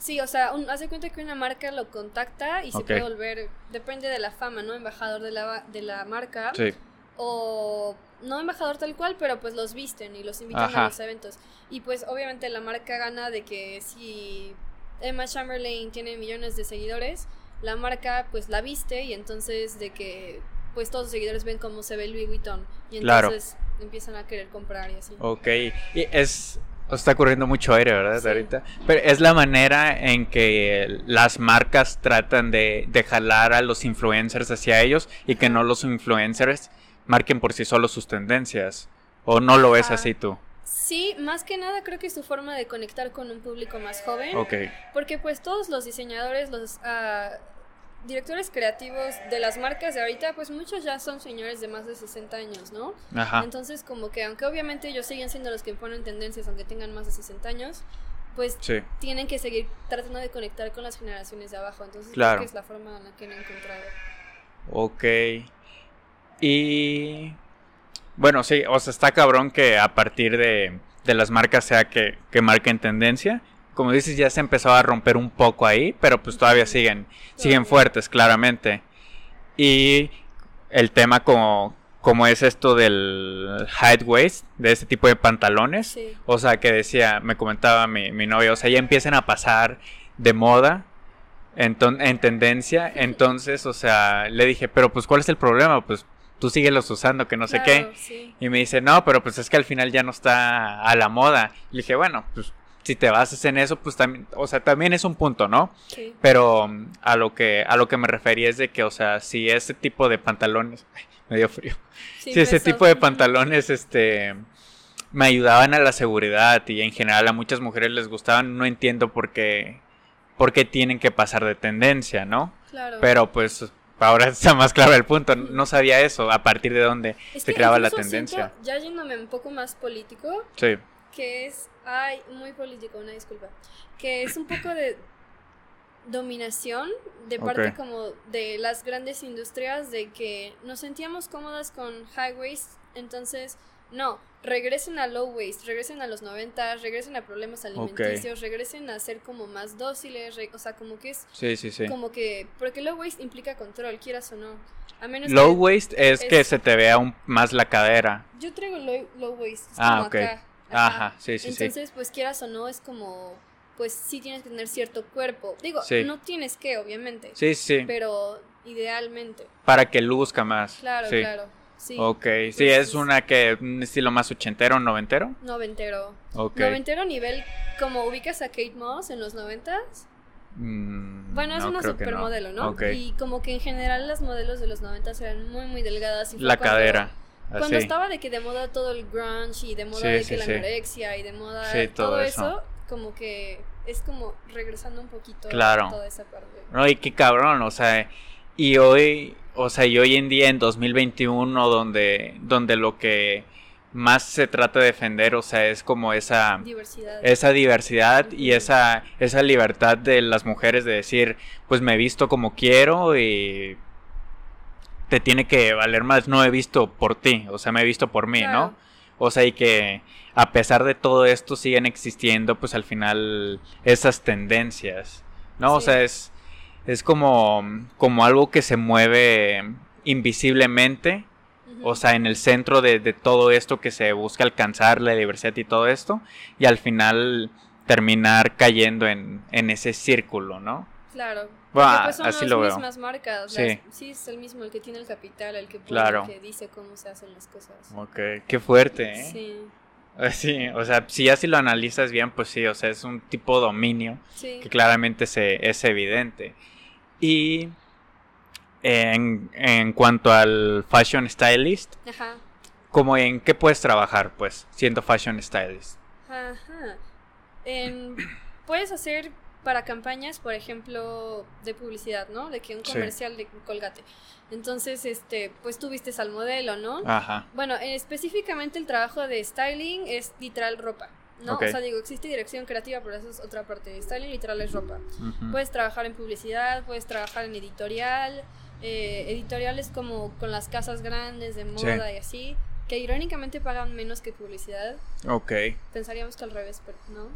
Sí, o sea, un, haz de cuenta que una marca lo contacta y se puede volver, depende de la fama, ¿no? Embajador de la, de la marca. Sí, o no embajador tal cual, pero pues los visten y los invitan Ajá. a los eventos. Y pues obviamente la marca gana de que si Emma Chamberlain tiene millones de seguidores, la marca pues la viste y entonces de que pues todos los seguidores ven cómo se ve Louis Vuitton y Claro. entonces empiezan a querer comprar y así. ok. Y es, está corriendo mucho aire, ¿verdad? Sí. Ahorita. Pero es la manera en que las marcas tratan de, de jalar a los influencers hacia ellos y que no los influencers marquen por sí solos sus tendencias. ¿O no lo ves así tú? Sí, más que nada creo que es su forma de conectar con un público más joven. Ok, Porque pues todos los diseñadores, los ah, directores creativos de las marcas de ahorita, pues muchos ya son señores de más de 60 años, ¿no? ajá. Entonces como que aunque obviamente ellos siguen siendo los que imponen tendencias, aunque tengan más de 60 años, pues Sí. tienen que seguir tratando de conectar con las generaciones de abajo. Entonces Claro. creo que es la forma en la que han encontrado. Ok. Y bueno, sí, o sea, está cabrón que a partir de, de las marcas sea que, que marquen tendencia. Como dices, ya se empezó a romper un poco ahí, pero pues todavía siguen, siguen fuertes, claramente. Y el tema como, como es esto del high waist, de este tipo de pantalones. Sí. O sea, que decía, me comentaba mi, mi novia, o sea, ya empiezan a pasar de moda en, en tendencia. [LAUGHS] Entonces, o sea, le dije, pero pues, ¿cuál es el problema? Pues tú síguelos usando, que no sé qué. sí. Y me dice, no, pero pues es que al final ya no está a la moda. Le dije, bueno, pues si te basas en eso, pues también, o sea, también es un punto, ¿no? Sí. Pero mm, a lo que a lo que me refería es de que, o sea, si ese tipo de pantalones, [LAUGHS] ay, me dio frío. Sí, si ese tipo de pantalones, este, me ayudaban a la seguridad y en general a muchas mujeres les gustaban, no entiendo por qué, por qué tienen que pasar de tendencia, ¿no? Claro. Pero pues ahora [LAUGHS] está más claro el punto. No sabía eso, a partir de dónde Es se creaba la tendencia. siento, ya yéndome un poco más político, Sí, que es, ay, muy político, una disculpa, que es un poco de dominación de parte como de las grandes industrias de que nos sentíamos cómodas con high waist, entonces no, regresen a low waist, regresen a los 90, regresen a problemas alimenticios, regresen a ser como más dóciles, o sea, como que es sí, sí, sí. como que porque low waist implica control, quieras o no. A menos Low que waist es, que se te vea un- más la cadera. yo traigo low, low waist, es Ah, como ok. acá. Ajá, sí, sí, sí. Entonces, pues quieras o no, es como, pues sí tienes que tener cierto cuerpo. Digo, Sí. no tienes que, obviamente, Sí, sí, pero idealmente. para que luzca más. Claro, sí. claro. Sí. Ok, sí, Pues, es es- una que un estilo más ochentero, noventero. Noventero. Ok. Noventero nivel, como ubicas a Kate Moss en los noventas. Mm, Bueno, es no, una supermodelo, ¿no? Ok. Y como que en general las modelos de los noventas eran muy, muy delgadas. Y La cadera. Cuando estaba de que de moda todo el grunge y de moda Sí, de que sí, la anorexia y de moda todo, todo eso. eso. como que es como regresando un poquito Claro. a toda esa parte. No, y qué cabrón, o sea, y hoy, o sea, y hoy en día en 2021 donde, donde lo que más se trata de defender, o sea, es como esa, Diversidad. esa diversidad y esa, esa libertad de las mujeres de decir, pues me he visto como quiero y te tiene que valer más, no he visto por ti, o sea, me he visto por mí, Claro. ¿no? O sea, y que a pesar de todo esto siguen existiendo, pues al final esas tendencias, ¿no? O sea, es, es como, como algo que se mueve invisiblemente, o sea, en el centro de, de todo esto que se busca alcanzar, la diversidad y todo esto, y al final terminar cayendo en, en ese círculo, ¿no? Claro. Pues son así las lo veo. marcas. Sí. sí, es el mismo el que tiene el capital, el que pone, Claro. el que dice cómo se hacen las cosas. Ok, qué fuerte, ¿eh? Sí, Sí, o sea, si ya si lo analizas bien, pues sí, o sea, es un tipo de dominio sí. que claramente se, es evidente. Y en, en cuanto al fashion stylist, Ajá. ¿cómo en qué puedes trabajar, pues, siendo fashion stylist? Ajá. En- puedes hacer para campañas, por ejemplo, de publicidad, ¿no? De que un Sí. comercial de Colgate. Entonces, este, pues tú vistes al modelo, ¿no? Ajá, Bueno, específicamente el trabajo de styling es literal ropa, ¿no? O sea, digo, existe dirección creativa, pero eso es otra parte. Styling literal es ropa. Puedes trabajar en publicidad, puedes trabajar en editorial. eh, editoriales como con las casas grandes de Sí. moda y así, que irónicamente pagan menos que publicidad. ok, Pensaríamos que al revés, pero no.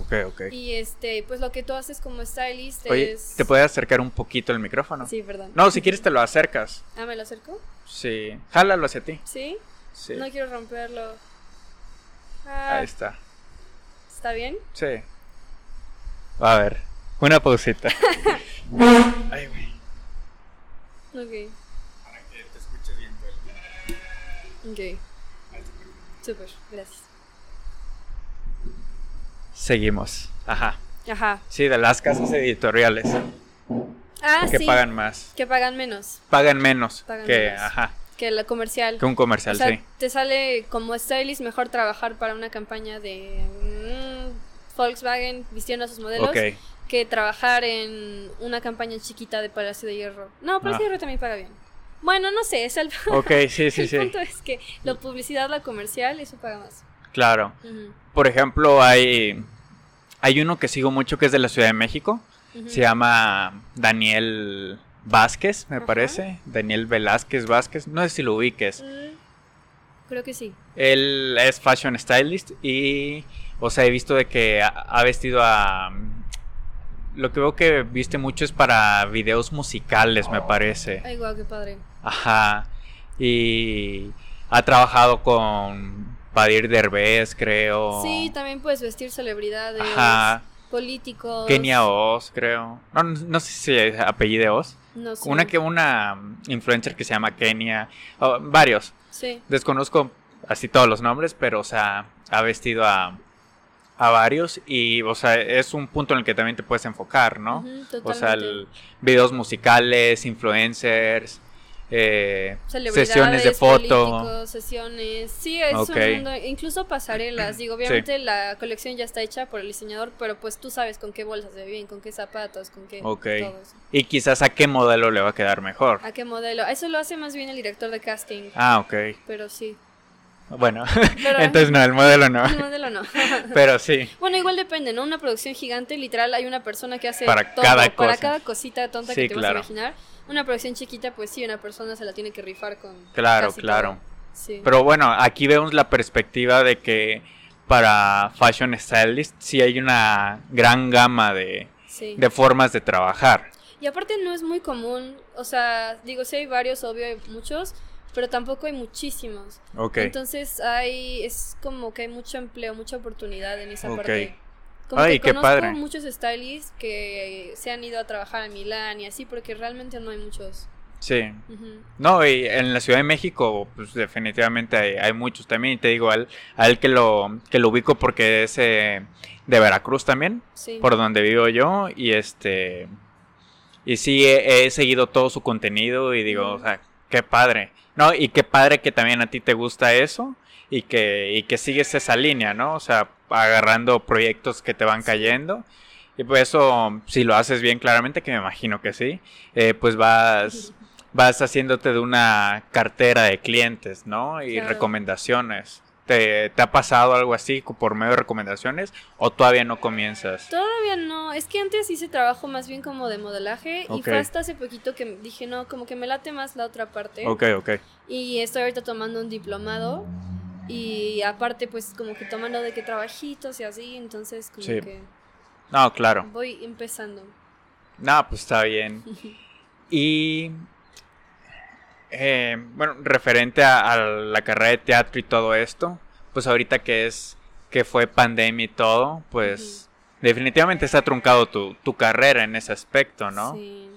Ok, ok. Y este, pues lo que tú haces como stylist Oye, es. ¿te puedes acercar un poquito el micrófono? Sí, perdón. No, si quieres te lo acercas. Ah, ¿me lo acerco? Sí, jálalo hacia ti. ¿Sí? Sí, No quiero romperlo. Ah, ahí está. ¿Está bien? Sí. A ver, una pausita. [LAUGHS] Ay, güey. Ok. Para que te escuches bien Ok. Súper, gracias. Seguimos. Ajá. Ajá. Sí, de las casas editoriales Ah, que sí. pagan más. Que pagan menos Pagan menos Pagan que, menos. ajá, que la comercial. que un O comercial, sea, sí. te sale como stylist mejor trabajar para una campaña de mm, Volkswagen vistiendo a sus modelos Ok, que trabajar en una campaña chiquita de Palacio de Hierro. No, Palacio de Hierro también paga bien. Bueno, no sé, es el, ok, sí, sí, [LAUGHS] el sí. punto es que la publicidad, la comercial, eso paga más. Claro. Por ejemplo, hay, hay uno que sigo mucho que es de la Ciudad de México. Se llama Daniel Vázquez, me Ajá. parece. Daniel Velázquez Vázquez. No sé si lo ubiques. Mm, Creo que sí. Él es fashion stylist y, o sea, he visto de que ha, ha vestido a... Lo que veo que viste mucho es para videos musicales, me parece. Ay, guau, qué padre. Ajá. Y ha trabajado con Badir Derbez, creo. Sí, también puedes vestir celebridades, Ajá. políticos. Kenia Oz, creo. No, no, no sé si es apellido Oz. No sé. Una que una influencer que se llama Kenia. oh, varios. Sí. Desconozco así todos los nombres, pero, o sea, ha vestido a, a varios y, o sea, es un punto en el que también te puedes enfocar, ¿no? Ujú, O sea, el- videos musicales, influencers, eh, sesiones de foto. sesiones. Sí, es un mundo, incluso pasarelas. Digo, obviamente la colección ya está hecha por el diseñador, pero pues tú sabes con qué bolsas se bien, con qué zapatos, con qué Ok. todo eso. Y quizás a qué modelo le va a quedar mejor. ¿A qué modelo? Eso lo hace más bien el director de casting, Ah, ok. pero sí. Bueno, Pero [LAUGHS] entonces no, el modelo no. el modelo no. [LAUGHS] Pero sí. bueno, igual depende, ¿no? Una producción gigante, literal, hay una persona que hace Para todo, cada para cosa. cada cosita tonta Sí, que te claro. vas a imaginar. Una producción chiquita, pues sí, una persona se la tiene que rifar con Claro, claro. Sí. Pero bueno, aquí vemos la perspectiva de que para fashion stylist sí hay una gran gama de, sí. de formas de trabajar. Y aparte no es muy común, o sea, digo, sí hay varios, obvio hay muchos, pero tampoco hay muchísimos. Ok. Entonces hay, es como que hay mucho empleo, mucha oportunidad en esa Ok. parte. Como Ay, que qué conozco padre. muchos stylists que se han ido a trabajar a Milán y así, porque realmente no hay muchos. Sí. No, y en la Ciudad de México, pues definitivamente hay, hay muchos también. Y te digo, a él, a él que, lo, que lo ubico porque es eh, de Veracruz también, Sí. por donde vivo yo. Y este. Y sí, he, he seguido todo su contenido y digo, o sea, qué padre. No, y qué padre que también a ti te gusta eso y que, y que sigues esa línea, ¿no? O sea, agarrando proyectos que te van cayendo. Y pues eso, si lo haces bien claramente, que me imagino que sí, eh, pues vas, vas haciéndote de una cartera de clientes, ¿no? Y Claro. recomendaciones. ¿Te, ¿Te ha pasado algo así por medio de recomendaciones o todavía no comienzas? Todavía no, es que antes hice trabajo más bien como de modelaje y fue hasta hace poquito que dije, no, como que me late más la otra parte. Ok, ok. Y estoy ahorita tomando un diplomado y aparte pues como que tomando de que trabajitos y así, entonces como Sí. que No, claro. voy empezando. No, pues está bien. [LAUGHS] Y eh, bueno, referente a, a la carrera de teatro y todo esto, pues ahorita que es que fue pandemia y todo, pues definitivamente se ha truncado tu, tu carrera en ese aspecto, ¿no? Sí.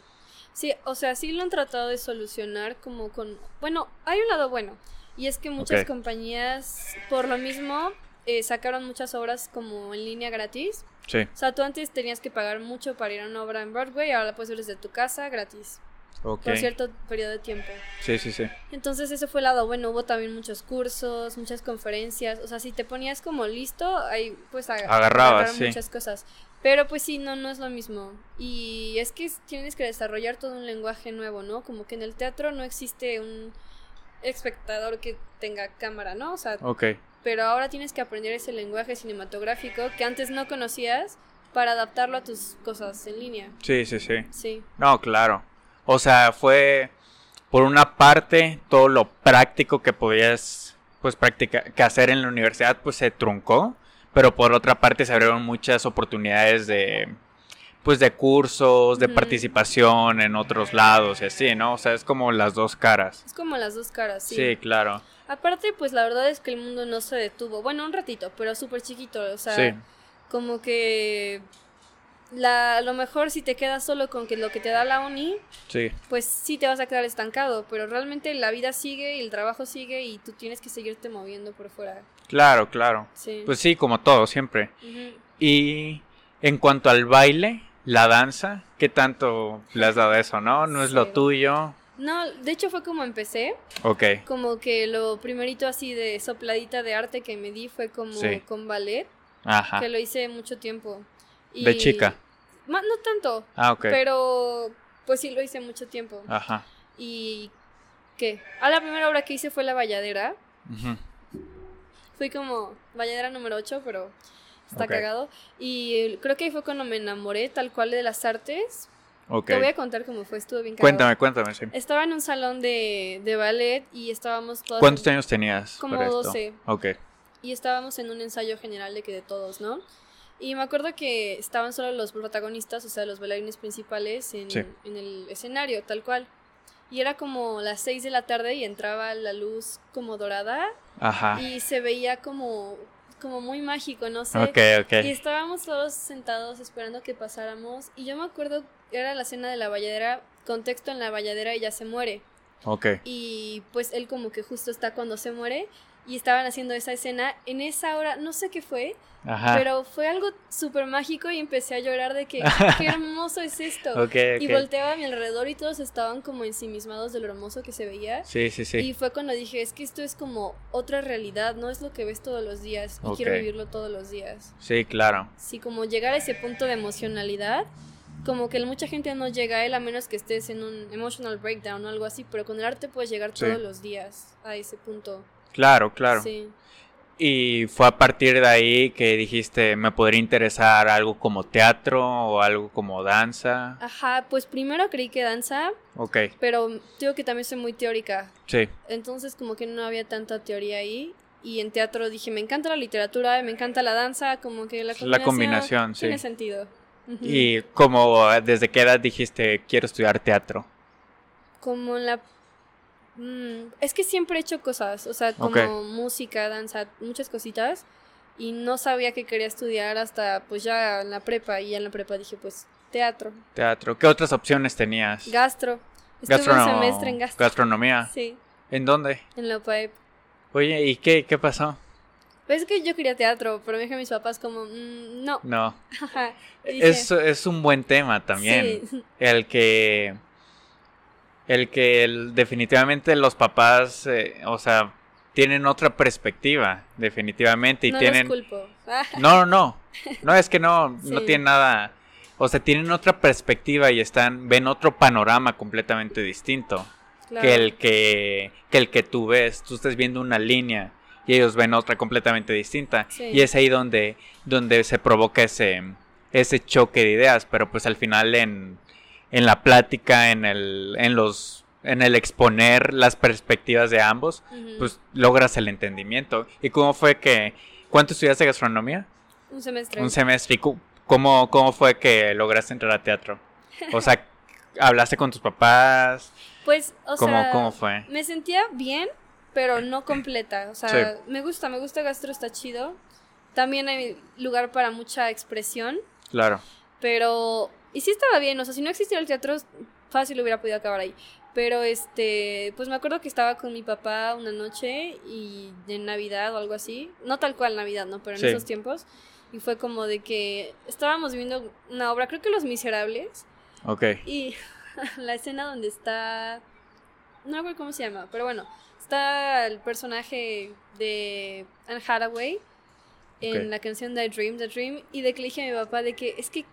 Sí, o sea, sí lo han tratado de solucionar como con... Bueno, hay un lado bueno. Y es que muchas compañías, por lo mismo, eh, sacaron muchas obras como en línea gratis. Sí, O sea, tú antes tenías que pagar mucho para ir a una obra en Broadway, ahora la puedes ver desde tu casa gratis. ok. Por cierto periodo de tiempo. Sí, sí, sí. Entonces ese fue el lado bueno, hubo también muchos cursos, muchas conferencias, o sea, si te ponías como listo, ahí pues ag- Agarrabas, sí. muchas cosas. Pero pues sí, no, no es lo mismo. Y es que es- tienes que desarrollar todo un lenguaje nuevo, ¿no? Como que en el teatro no existe un espectador que tenga cámara, ¿no? O sea, Ok. pero ahora tienes que aprender ese lenguaje cinematográfico que antes no conocías para adaptarlo a tus cosas en línea. Sí, sí, sí. Sí. No, claro. O sea, fue por una parte todo lo práctico que podías pues practicar que hacer en la universidad pues se truncó, pero por otra parte se abrieron muchas oportunidades de pues de cursos, de participación en otros lados y así, ¿no? O sea, es como las dos caras. Es como las dos caras, sí. Sí, claro. Aparte, pues la verdad es que el mundo no se detuvo. Bueno, un ratito, pero súper chiquito. O sea, Sí. como que la, a lo mejor si te quedas solo con que lo que te da la uni, Sí. pues sí te vas a quedar estancado. Pero realmente la vida sigue y el trabajo sigue y tú tienes que seguirte moviendo por fuera. Claro, claro. Sí. Pues sí, como todo, siempre. Y en cuanto al baile, la danza, ¿qué tanto le has dado eso, no? No es lo tuyo. No, de hecho fue como empecé. Ok. Como que lo primerito así de sopladita de arte que me di fue como Sí. con ballet, Ajá. que lo hice mucho tiempo. De chica. No tanto, Ah, ok. pero pues sí lo hice mucho tiempo. Ajá. ¿Y qué? Ah, la primera obra que hice fue La Valladera. Ujú. Fui como Valladera número 8, pero está Ok. cagado. Y creo que ahí fue cuando me enamoré tal cual de las artes. Ok. Te voy a contar cómo fue, estuvo bien cagado. Cuéntame, cuéntame, sí. Estaba en un salón de, de ballet y estábamos todos... ¿Cuántos años tenías? Como para esto? 12. Ok. y estábamos en un ensayo general de que de todos, ¿no? Y me acuerdo que estaban solo los protagonistas, o sea, los bailarines principales en, Sí. en el escenario, tal cual. Y era como las 6 de la tarde y entraba la luz como dorada Ajá. y se veía como, como muy mágico, no sé. Ok, Y ok. estábamos todos sentados esperando que pasáramos. Y yo me acuerdo, era la escena de la valladera, contexto en la valladera ella se muere. Ok. Y pues él como que justo está cuando se muere y estaban haciendo esa escena. En esa hora, no sé qué fue, Ajá. pero fue algo súper mágico y empecé a llorar de que [LAUGHS] qué hermoso es esto. Y volteaba a mi alrededor y todos estaban como ensimismados de lo hermoso que se veía. Sí, sí, sí. Y fue cuando dije, es que esto es como otra realidad, no es lo que ves todos los días y quiero vivirlo todos los días. Sí, claro. Sí, como llegar a ese punto de emocionalidad, como que mucha gente no llega a él a menos que estés en un emotional breakdown o algo así, pero con el arte puedes llegar Sí. todos los días a ese punto. Claro, claro. Sí. Y fue a partir de ahí que dijiste, me podría interesar algo como teatro o algo como danza. Ajá, pues primero creí que danza, Ok, pero digo que también soy muy teórica, sí. entonces como que no había tanta teoría ahí. Y en teatro dije, me encanta la literatura, me encanta la danza, como que la combinación, La combinación, sí. tiene sentido. Y como desde qué edad dijiste, quiero estudiar teatro. Como la... mm, es que siempre he hecho cosas, o sea, como música, danza, muchas cositas. Y no sabía que quería estudiar hasta pues ya en la prepa. Y ya en la prepa dije pues teatro, Teatro. ¿Qué otras opciones tenías? gastro. Estuve Gastrono- un semestre en gastro. Gastronomía. Sí, ¿En dónde? en la UPAEP. Oye, ¿y qué, qué pasó? Pues es que yo quería teatro, pero me dijeron mis papás como, "Mm, no. No. [LAUGHS] Dije, Es, es un buen tema también. Sí, El que. El que el- definitivamente los papás, eh, o sea, tienen otra perspectiva, definitivamente. Y no tienen. los culpo. [LAUGHS] No, no, no. No es que no, no tienen nada. O sea, tienen otra perspectiva y están, ven otro panorama completamente distinto claro. que el que, que el que tú ves. Tú estás viendo una línea y ellos ven otra completamente distinta. Sí. Y es ahí donde, donde se provoca ese, ese choque de ideas. Pero pues al final en, en la plática, en el, en los, en el exponer las perspectivas de ambos, pues logras el entendimiento. ¿Y cómo fue que, cuánto estudiaste gastronomía? un semestre. Un semestre. ¿Y cu- cómo, cómo fue que lograste entrar a teatro? O sea, [LAUGHS] ¿hablaste con tus papás? Pues, o ¿Cómo, sea, cómo fue? me sentía bien, pero no completa. O sea, Sí. me gusta, me gusta gastro, está chido. también hay lugar para mucha expresión, Claro. pero... Y sí estaba bien, o sea, si no existiera el teatro, fácil hubiera podido acabar ahí. Pero este, pues me acuerdo que estaba con mi papá una noche y en Navidad o algo así, no tal cual Navidad, ¿no? Pero en Sí. esos tiempos. Y fue como de que estábamos viendo una obra, creo que Los Miserables, Ok. y [LAUGHS] la escena donde está, no recuerdo cómo se llama, pero bueno, está el personaje de Anne Hathaway en Ok. la canción The Dream, The Dream, y de que le dije a mi papá de que es que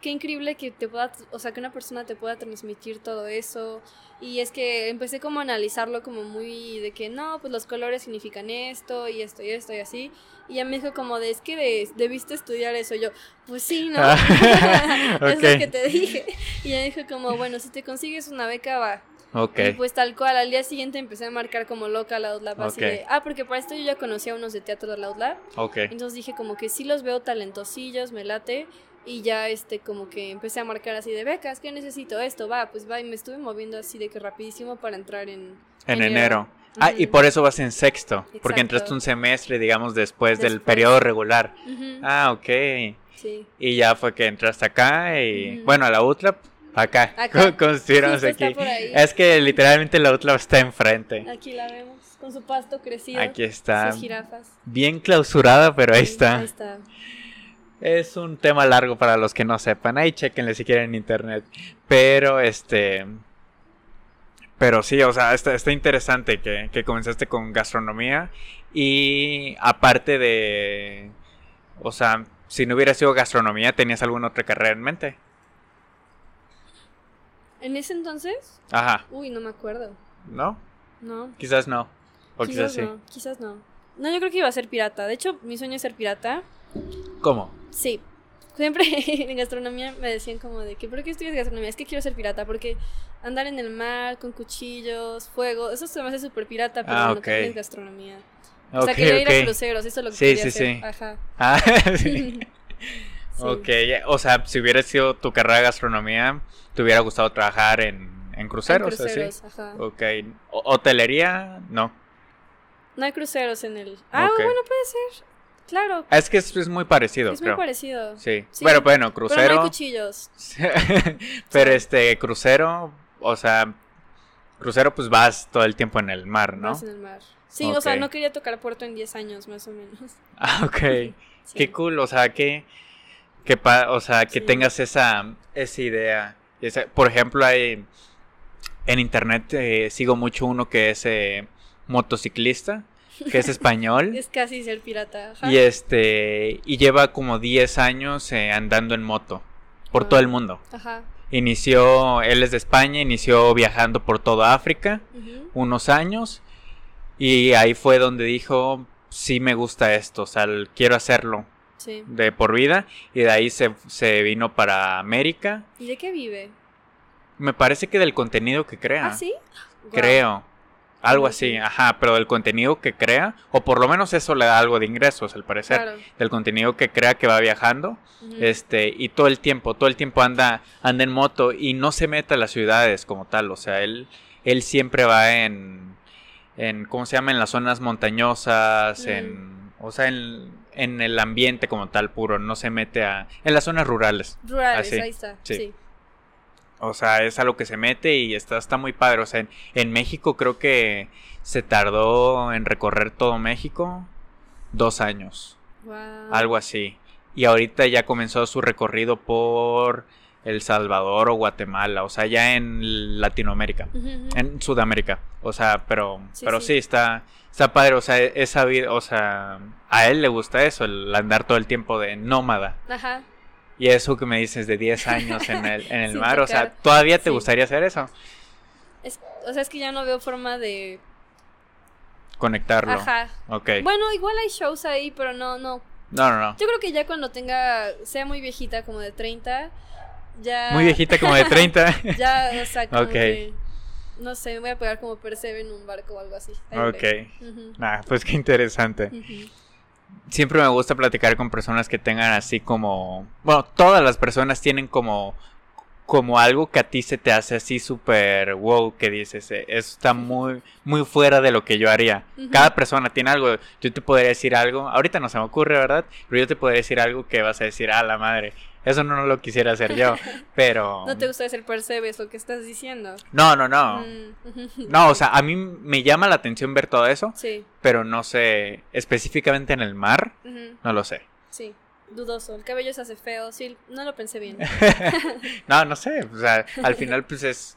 qué increíble que te pueda, o sea, que una persona te pueda transmitir todo eso. Y es que empecé como a analizarlo como muy de que no, pues los colores significan esto y esto y esto y así. Y ya me dijo como de, es que de- debiste estudiar eso. Y yo, pues sí, ¿no? Ah, [LAUGHS] [LAUGHS] es ok. lo que te dije. Y ya dijo como, bueno, si te consigues una beca, va. Ok. Y pues tal cual, al día siguiente empecé a marcar como loca la Outlab. Así Ok. de, ah, porque para esto yo ya conocía unos de teatro de la Outlab. Ok. Entonces dije como que sí los veo talentosillos, me late. Y ya este como que empecé a marcar así de becas, que necesito esto, va, pues va, y me estuve moviendo así de que rapidísimo para entrar en En enero. Ah, y por eso vas en sexto. Porque entraste un semestre, digamos, después, del periodo regular. Ah, ok. Sí. Y ya fue que entraste acá y. Bueno, a la UTLAP, acá. Acá. [LAUGHS] Está aquí. Es que literalmente la UTLAP está enfrente. Aquí la vemos, con su pasto crecido. Aquí está. Sus jirafas. Bien clausurada, pero ahí Sí, está. Ahí está. Es un tema largo para los que no sepan. Ahí chequenle si quieren en internet. Pero este. Pero sí, o sea, está, está interesante que, que comenzaste con gastronomía. Y aparte de. O sea, si no hubiera sido gastronomía, ¿tenías alguna otra carrera en mente? En ese entonces, Ajá. uy, no me acuerdo. ¿No? No. Quizás no. O quizás, quizás sí. no, quizás no. No, yo creo que iba a ser pirata. De hecho, mi sueño es ser pirata. ¿Cómo? Sí. Siempre [LAUGHS] en gastronomía me decían como de que, ¿por qué estudias gastronomía? Es que quiero ser pirata, porque andar en el mar con cuchillos, fuego, eso se me hace súper pirata, pero Ah, también es gastronomía. O sea, quería ir a cruceros, eso es lo que Sí, quería sí, hacer. sí. Ajá. Ah, [LAUGHS] [LAUGHS] sí. Ok, o sea, si hubiera sido tu carrera de gastronomía, te hubiera gustado trabajar en, en cruceros, En así. cruceros, ajá. Ok, hotelería, no. No hay cruceros en el... Ah, bueno, puede ser. Claro, Es que es, es muy parecido, es creo. muy parecido. Sí. Sí, Bueno, bueno, Pero no crucero. hay cuchillos. [LAUGHS] pero este, crucero, o sea, crucero, pues vas todo el tiempo en el mar, ¿no? Más en el mar. Sí, o sea, no quería tocar puerto en 10 años, más o menos. [LAUGHS] Ah, ok. [LAUGHS] Sí. Qué cool, o sea, que, que pa- o sea, que Sí. tengas esa, esa idea. Esa- por ejemplo, hay, en internet eh, sigo mucho uno que es eh, motociclista, que es español. [LAUGHS] Es casi ser pirata. ajá. y este, y lleva como 10 años eh, andando en moto por Ah. todo el mundo. Ajá. Inició, él es de España, inició viajando por toda África unos años y ahí fue donde dijo, sí me gusta esto, o sea, quiero hacerlo Sí. de por vida y de ahí se, se vino para América. ¿Y de qué vive? Me parece que del contenido que crea, ¿Ah, sí? [GASPS] Creo. Algo así, ajá, pero del contenido que crea, o por lo menos eso le da algo de ingresos, al parecer, Claro. del contenido que crea que va viajando, este, y todo el tiempo, todo el tiempo anda, anda en moto y no se mete a las ciudades como tal, o sea, él, él siempre va en, en, ¿cómo se llama? En las zonas montañosas, en, o sea, en, en el ambiente como tal puro, no se mete a, en las zonas rurales. Rurales, así, ahí está. sí. Sí. O sea, es a lo que se mete y está, está muy padre. O sea, en, en México creo que se tardó en recorrer todo México dos años, Guau. algo así. Y ahorita ya comenzó su recorrido por El Salvador o Guatemala, o sea, ya en Latinoamérica, en Sudamérica. O sea, pero, Sí, pero sí. sí, está, está padre. O sea, esa vida, o sea, a él le gusta eso, el andar todo el tiempo de nómada. Ajá. Y eso que me dices de 10 años en el, en el [LAUGHS] mar, o sea. ¿todavía te Sí. gustaría hacer eso? Es, o sea, es que ya no veo forma de... Conectarlo. Ajá. Ok. Bueno, igual hay shows ahí, pero no, no. No, no, no. Yo creo que ya cuando tenga, sea muy viejita, como de 30, ya... Muy viejita, como de 30. [LAUGHS] Ya, o sea, como Ok. que, No sé, me voy a pegar como Percebe en un barco o algo así. Ok. Ujú, Nah, pues qué interesante. ujú. Siempre me gusta platicar con personas que tengan así como... Bueno, todas las personas tienen como como algo que a ti se te hace así súper wow, que dices, eh, eso está muy, muy fuera de lo que yo haría. Cada persona tiene algo, yo te podría decir algo, ahorita no se me ocurre, ¿verdad? Pero yo te podría decir algo que vas a decir, ah, la madre, eso no lo quisiera hacer yo, [LAUGHS] pero... No te gusta ser percebes lo que estás diciendo. No, no, no. Mm, No, o sea, a mí me llama la atención ver todo eso, Sí. pero no sé, específicamente en el mar, no lo sé. Sí. Dudoso. El cabello se hace feo. Sí, no lo pensé bien. [LAUGHS] No, no sé, o sea, al [LAUGHS] final pues es,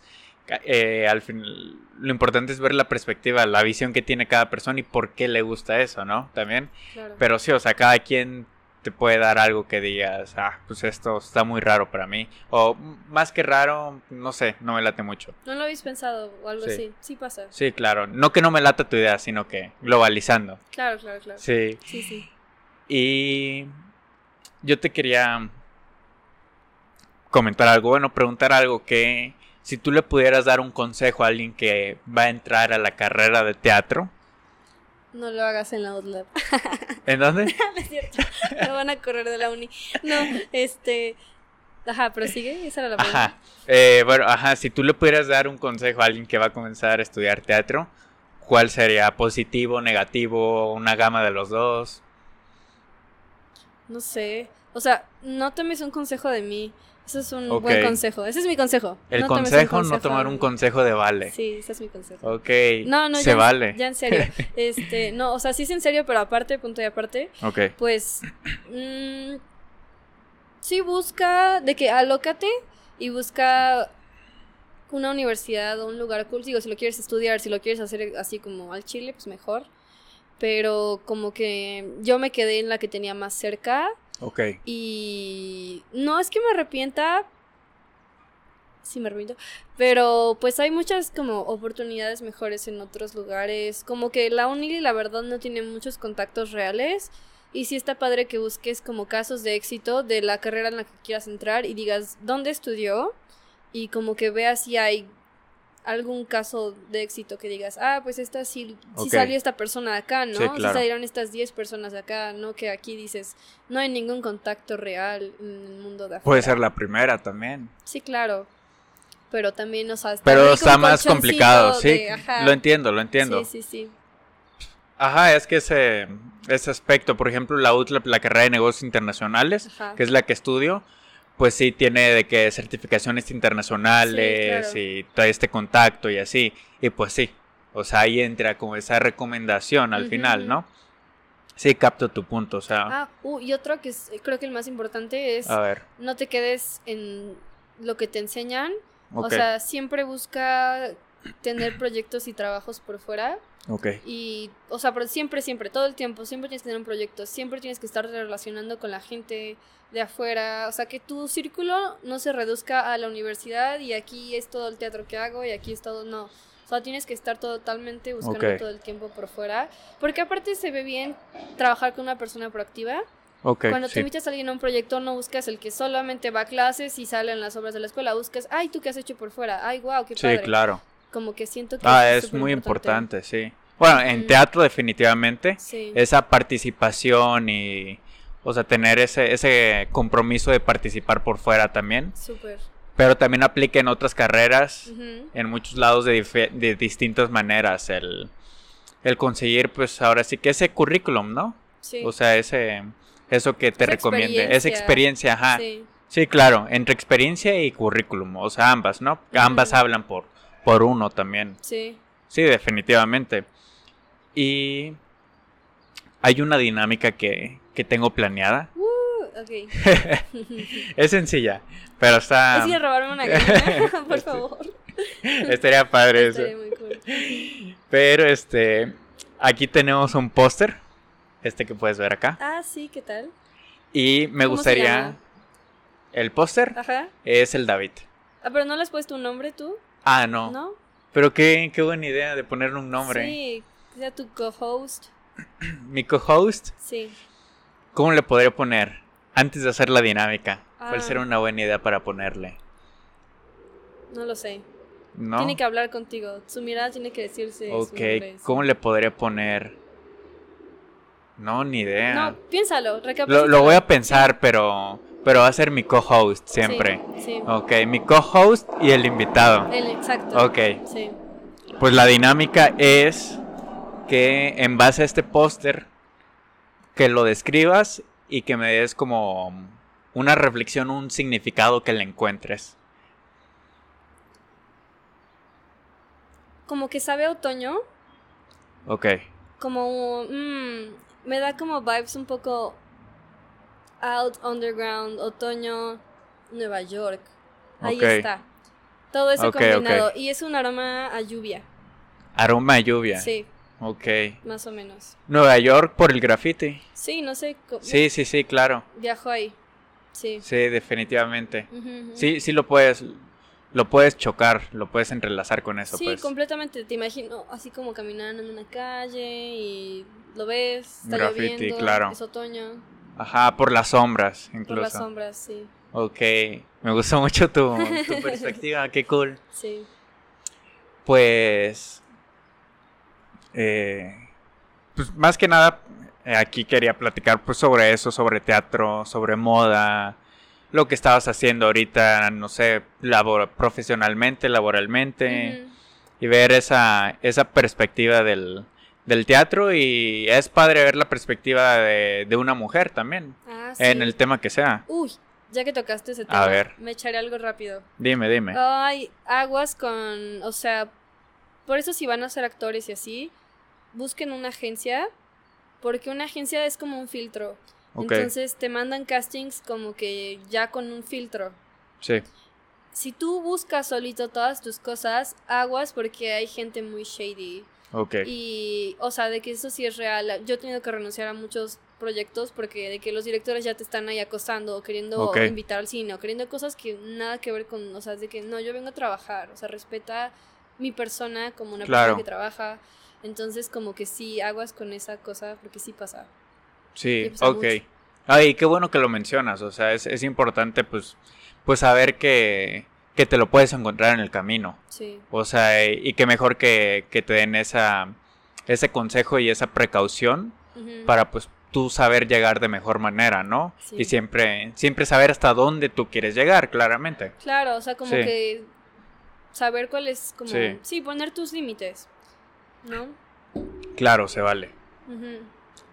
eh, al final, lo importante es ver la perspectiva, la visión que tiene cada persona y por qué le gusta eso, ¿no? También, Claro. pero sí, o sea, cada quien te puede dar algo que digas, ah, pues esto está muy raro para mí, o más que raro, no sé, no me late mucho. No lo habéis pensado o algo Sí. así. Sí pasa. Sí, claro, no que no me lata tu idea, sino que globalizando. Claro, claro, claro. Sí, Sí, sí. y yo te quería comentar algo, bueno, preguntar algo que si tú le pudieras dar un consejo a alguien que va a entrar a la carrera de teatro, No lo hagas en la UTLAB. [LAUGHS] ¿en dónde? [LAUGHS] No es cierto. Lo van a correr de la uni. No, este. Ajá, pero sigue. Esa era la pregunta. Ajá. Eh, bueno, ajá, si tú le pudieras dar un consejo a alguien que va a comenzar a estudiar teatro, ¿cuál sería? ¿Positivo, negativo, una gama de los dos? No sé. O sea, no tomes un consejo de mí. Eso es un buen consejo. Ese es mi consejo. El No consejo, no tomar un consejo de vale. Sí, ese es mi consejo. Ok. No, no, Se ya, en- vale. ya en serio. [LAUGHS] Este, no, o sea, sí es en serio, pero aparte, punto y aparte, Ok. pues mm, sí busca de que alócate y busca una universidad o un lugar cool. Digo, si lo quieres estudiar, si lo quieres hacer así como al chile, pues mejor. Pero como que yo me quedé en la que tenía más cerca Ok. y no es que me arrepienta. Sí, me arrepiento. Pero pues hay muchas como oportunidades mejores en otros lugares. Como que la uni, la verdad, no tiene muchos contactos reales. Y sí está padre que busques como casos de éxito de la carrera en la que quieras entrar y digas dónde estudió. Y como que veas si hay algún caso de éxito que digas, ah, pues esta sí, salió esta persona de acá, ¿no? Sí, salieron estas 10 personas de acá, ¿no? Que aquí dices, no hay ningún contacto real en el mundo de afuera. Puede ser la primera también. Sí, claro. Pero también, o sea, está Pero está más complicado, sí. de- ajá. Lo entiendo, lo entiendo. Sí, sí, sí. Ajá, es que ese, ese aspecto, por ejemplo, la UTLAP, la carrera de negocios internacionales, Ajá. que es la que estudio, pues sí tiene de que certificaciones internacionales Sí, claro. y todo este contacto y así. Y pues sí, o sea, ahí entra como esa recomendación al final, ¿no? Sí, capto tu punto, o sea, Ah, uh, y otro que es, creo que el más importante es a ver, no te quedes en lo que te enseñan. O sea, siempre busca tener proyectos y trabajos por fuera. ok, Y, o sea, pero siempre, siempre, todo el tiempo, siempre tienes que tener un proyecto, siempre tienes que estar relacionando con la gente de afuera, o sea, que tu círculo no se reduzca a la universidad y aquí es todo el teatro que hago y aquí es todo, no. O sea, tienes que estar totalmente buscando todo el tiempo por fuera, porque aparte se ve bien trabajar con una persona proactiva. ok, Cuando sí. te invitas a alguien a un proyecto, no buscas el que solamente va a clases y sale en las obras de la escuela, buscas, ay, ¿tú qué has hecho por fuera? Ay, wow, qué Sí, padre. claro. Como que siento que Ah, es muy importante, sí. Bueno, en Mm. teatro definitivamente. Sí. esa participación y, o sea, tener ese, ese compromiso de participar por fuera también. Súper. Pero también aplica en otras carreras, en muchos lados de, de distintas maneras, el, el conseguir, pues ahora sí que ese currículum, ¿no? Sí. O sea, ese, eso que te recomiende, esa experiencia. ajá. sí. Sí, claro, entre experiencia y currículum, o sea, ambas, ¿no? Ambas hablan por, por uno también. Sí. Sí, definitivamente. Y hay una dinámica que, que tengo planeada. Uh, ok. [LAUGHS] Es sencilla, pero está... ¿Es ir a robarme una gallina? [LAUGHS] [LAUGHS] Por favor. Estaría padre eso. Estaría muy cool. Pero este, aquí tenemos un póster, este que puedes ver acá. Ah, sí, ¿qué tal? Y me ¿Cómo se gustaría... El póster es el David. Ah, pero no le has puesto un nombre tú, Ah, no. ¿no? Pero qué, qué buena idea de ponerle un nombre. Sí, sea tu co-host. [CLEARS THROAT] Mi co-host, Sí. ¿cómo le podría poner? Antes de hacer la dinámica. ¿Cuál Ah. será una buena idea para ponerle? No lo sé. ¿No? Tiene que hablar contigo. Su mirada tiene que decirse. su Ok, sí. ¿cómo le podría poner? No, ni idea. No, piénsalo, lo, lo voy a pensar, pero pero va a ser mi co-host siempre. Sí, sí. Ok, mi co-host y el invitado. El exacto. Ok, Sí. pues la dinámica es que en base a este póster, que lo describas y que me des como una reflexión, un significado que le encuentres. Como que sabe a otoño, Ok, como mm, me da como vibes un poco out underground, otoño, Nueva York. Ahí está. Todo eso Ok, combinado y es un aroma a lluvia. aroma de lluvia. Sí, Ok. más o menos. Nueva York por el graffiti. Sí, no sé, Sí, sí, sí, claro. viajo ahí. Sí. Sí, definitivamente. Sí, sí lo puedes, lo puedes chocar, lo puedes entrelazar con eso, Sí, pues. completamente. Te imagino así como caminando en una calle y lo ves, está Graffiti, lloviendo, claro. es otoño, Ajá, por las sombras, por incluso. las sombras, sí. Ok, me gustó mucho tu, [LAUGHS] tu perspectiva, qué cool. Sí. Pues, eh, pues más que nada, eh, aquí quería platicar pues sobre eso, sobre teatro, sobre moda, lo que estabas haciendo ahorita, no sé, labor profesionalmente, laboralmente, y ver esa, esa perspectiva del, del teatro y es padre ver la perspectiva de, de una mujer también, Ah, sí. en el tema que sea. Uy, ya que tocaste ese tema, A ver. me echaré algo rápido. Dime, dime. Ay, aguas con, o sea, por eso si van a ser actores y así, busquen una agencia, porque una agencia es como un filtro. Entonces te mandan castings como que ya con un filtro. sí, Si tú buscas solito todas tus cosas, aguas porque hay gente muy shady. Ok. Y, o sea, de que eso sí es real. Yo he tenido que renunciar a muchos proyectos porque de que los directores ya te están ahí acosando o queriendo invitar al cine o queriendo cosas que nada que ver con, o sea, es de que no, yo vengo a trabajar, o sea, respeta mi persona como una Claro. persona que trabaja. Entonces, como que sí, aguas con esa cosa porque sí pasa. Sí, Sí, pasa ok. mucho. Ay, qué bueno que lo mencionas, o sea, es, es importante pues, pues saber que, que te lo puedes encontrar en el camino, Sí. o sea, y, que mejor que, que te den esa, ese consejo y esa precaución para pues tú saber llegar de mejor manera, ¿no? Sí. Y siempre, siempre saber hasta dónde tú quieres llegar, claramente. Claro, o sea, como Sí. que saber cuál es, como, Sí. sí, poner tus límites, ¿no? Claro, se vale.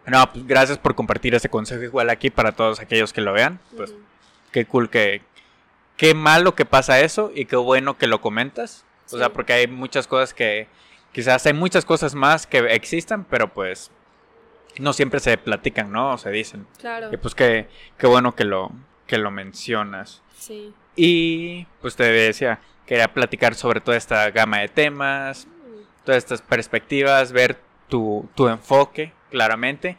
No, pues gracias por compartir ese consejo igual aquí para todos aquellos que lo vean. Pues qué cool que... Qué malo que pasa eso y qué bueno que lo comentas. O sea, porque hay muchas cosas que... Quizás hay muchas cosas más que existan, pero pues no siempre se platican, ¿no? O se dicen. Claro, Y pues qué, qué bueno que lo, que lo mencionas. sí. Y pues te decía, quería platicar sobre toda esta gama de temas, Mm, todas estas perspectivas, ver tu, tu enfoque claramente.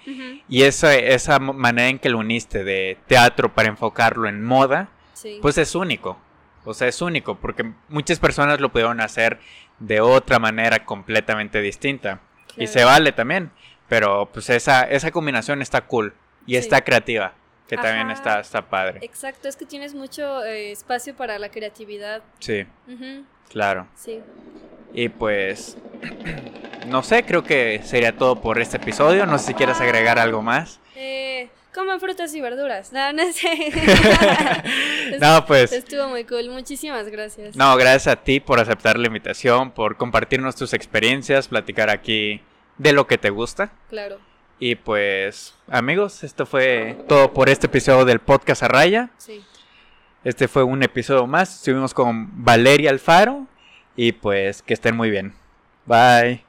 Y esa, esa manera en que lo uniste de teatro para enfocarlo en moda, Sí. pues es único. O sea, es único, porque muchas personas lo pudieron hacer de otra manera completamente distinta. Y se vale también. Pero pues esa, esa combinación está cool. Y Sí. está creativa. Que también está, está padre. Exacto, es que tienes mucho eh, espacio para la creatividad. Sí, claro. Sí. Y pues, [CLEARS THROAT] no sé, creo que sería todo por este episodio. No sé si quieres agregar algo más. Eh, coman frutas y verduras. No, no sé. [LAUGHS] No, pues, Estuvo muy cool. Muchísimas gracias. no, gracias a ti por aceptar la invitación, por compartirnos tus experiencias, platicar aquí de lo que te gusta. Claro. Y pues, amigos, esto fue todo por este episodio del podcast a raya. Sí. Este fue un episodio más. Estuvimos con Valeria Alfaro. Y pues, que estén muy bien. Bye.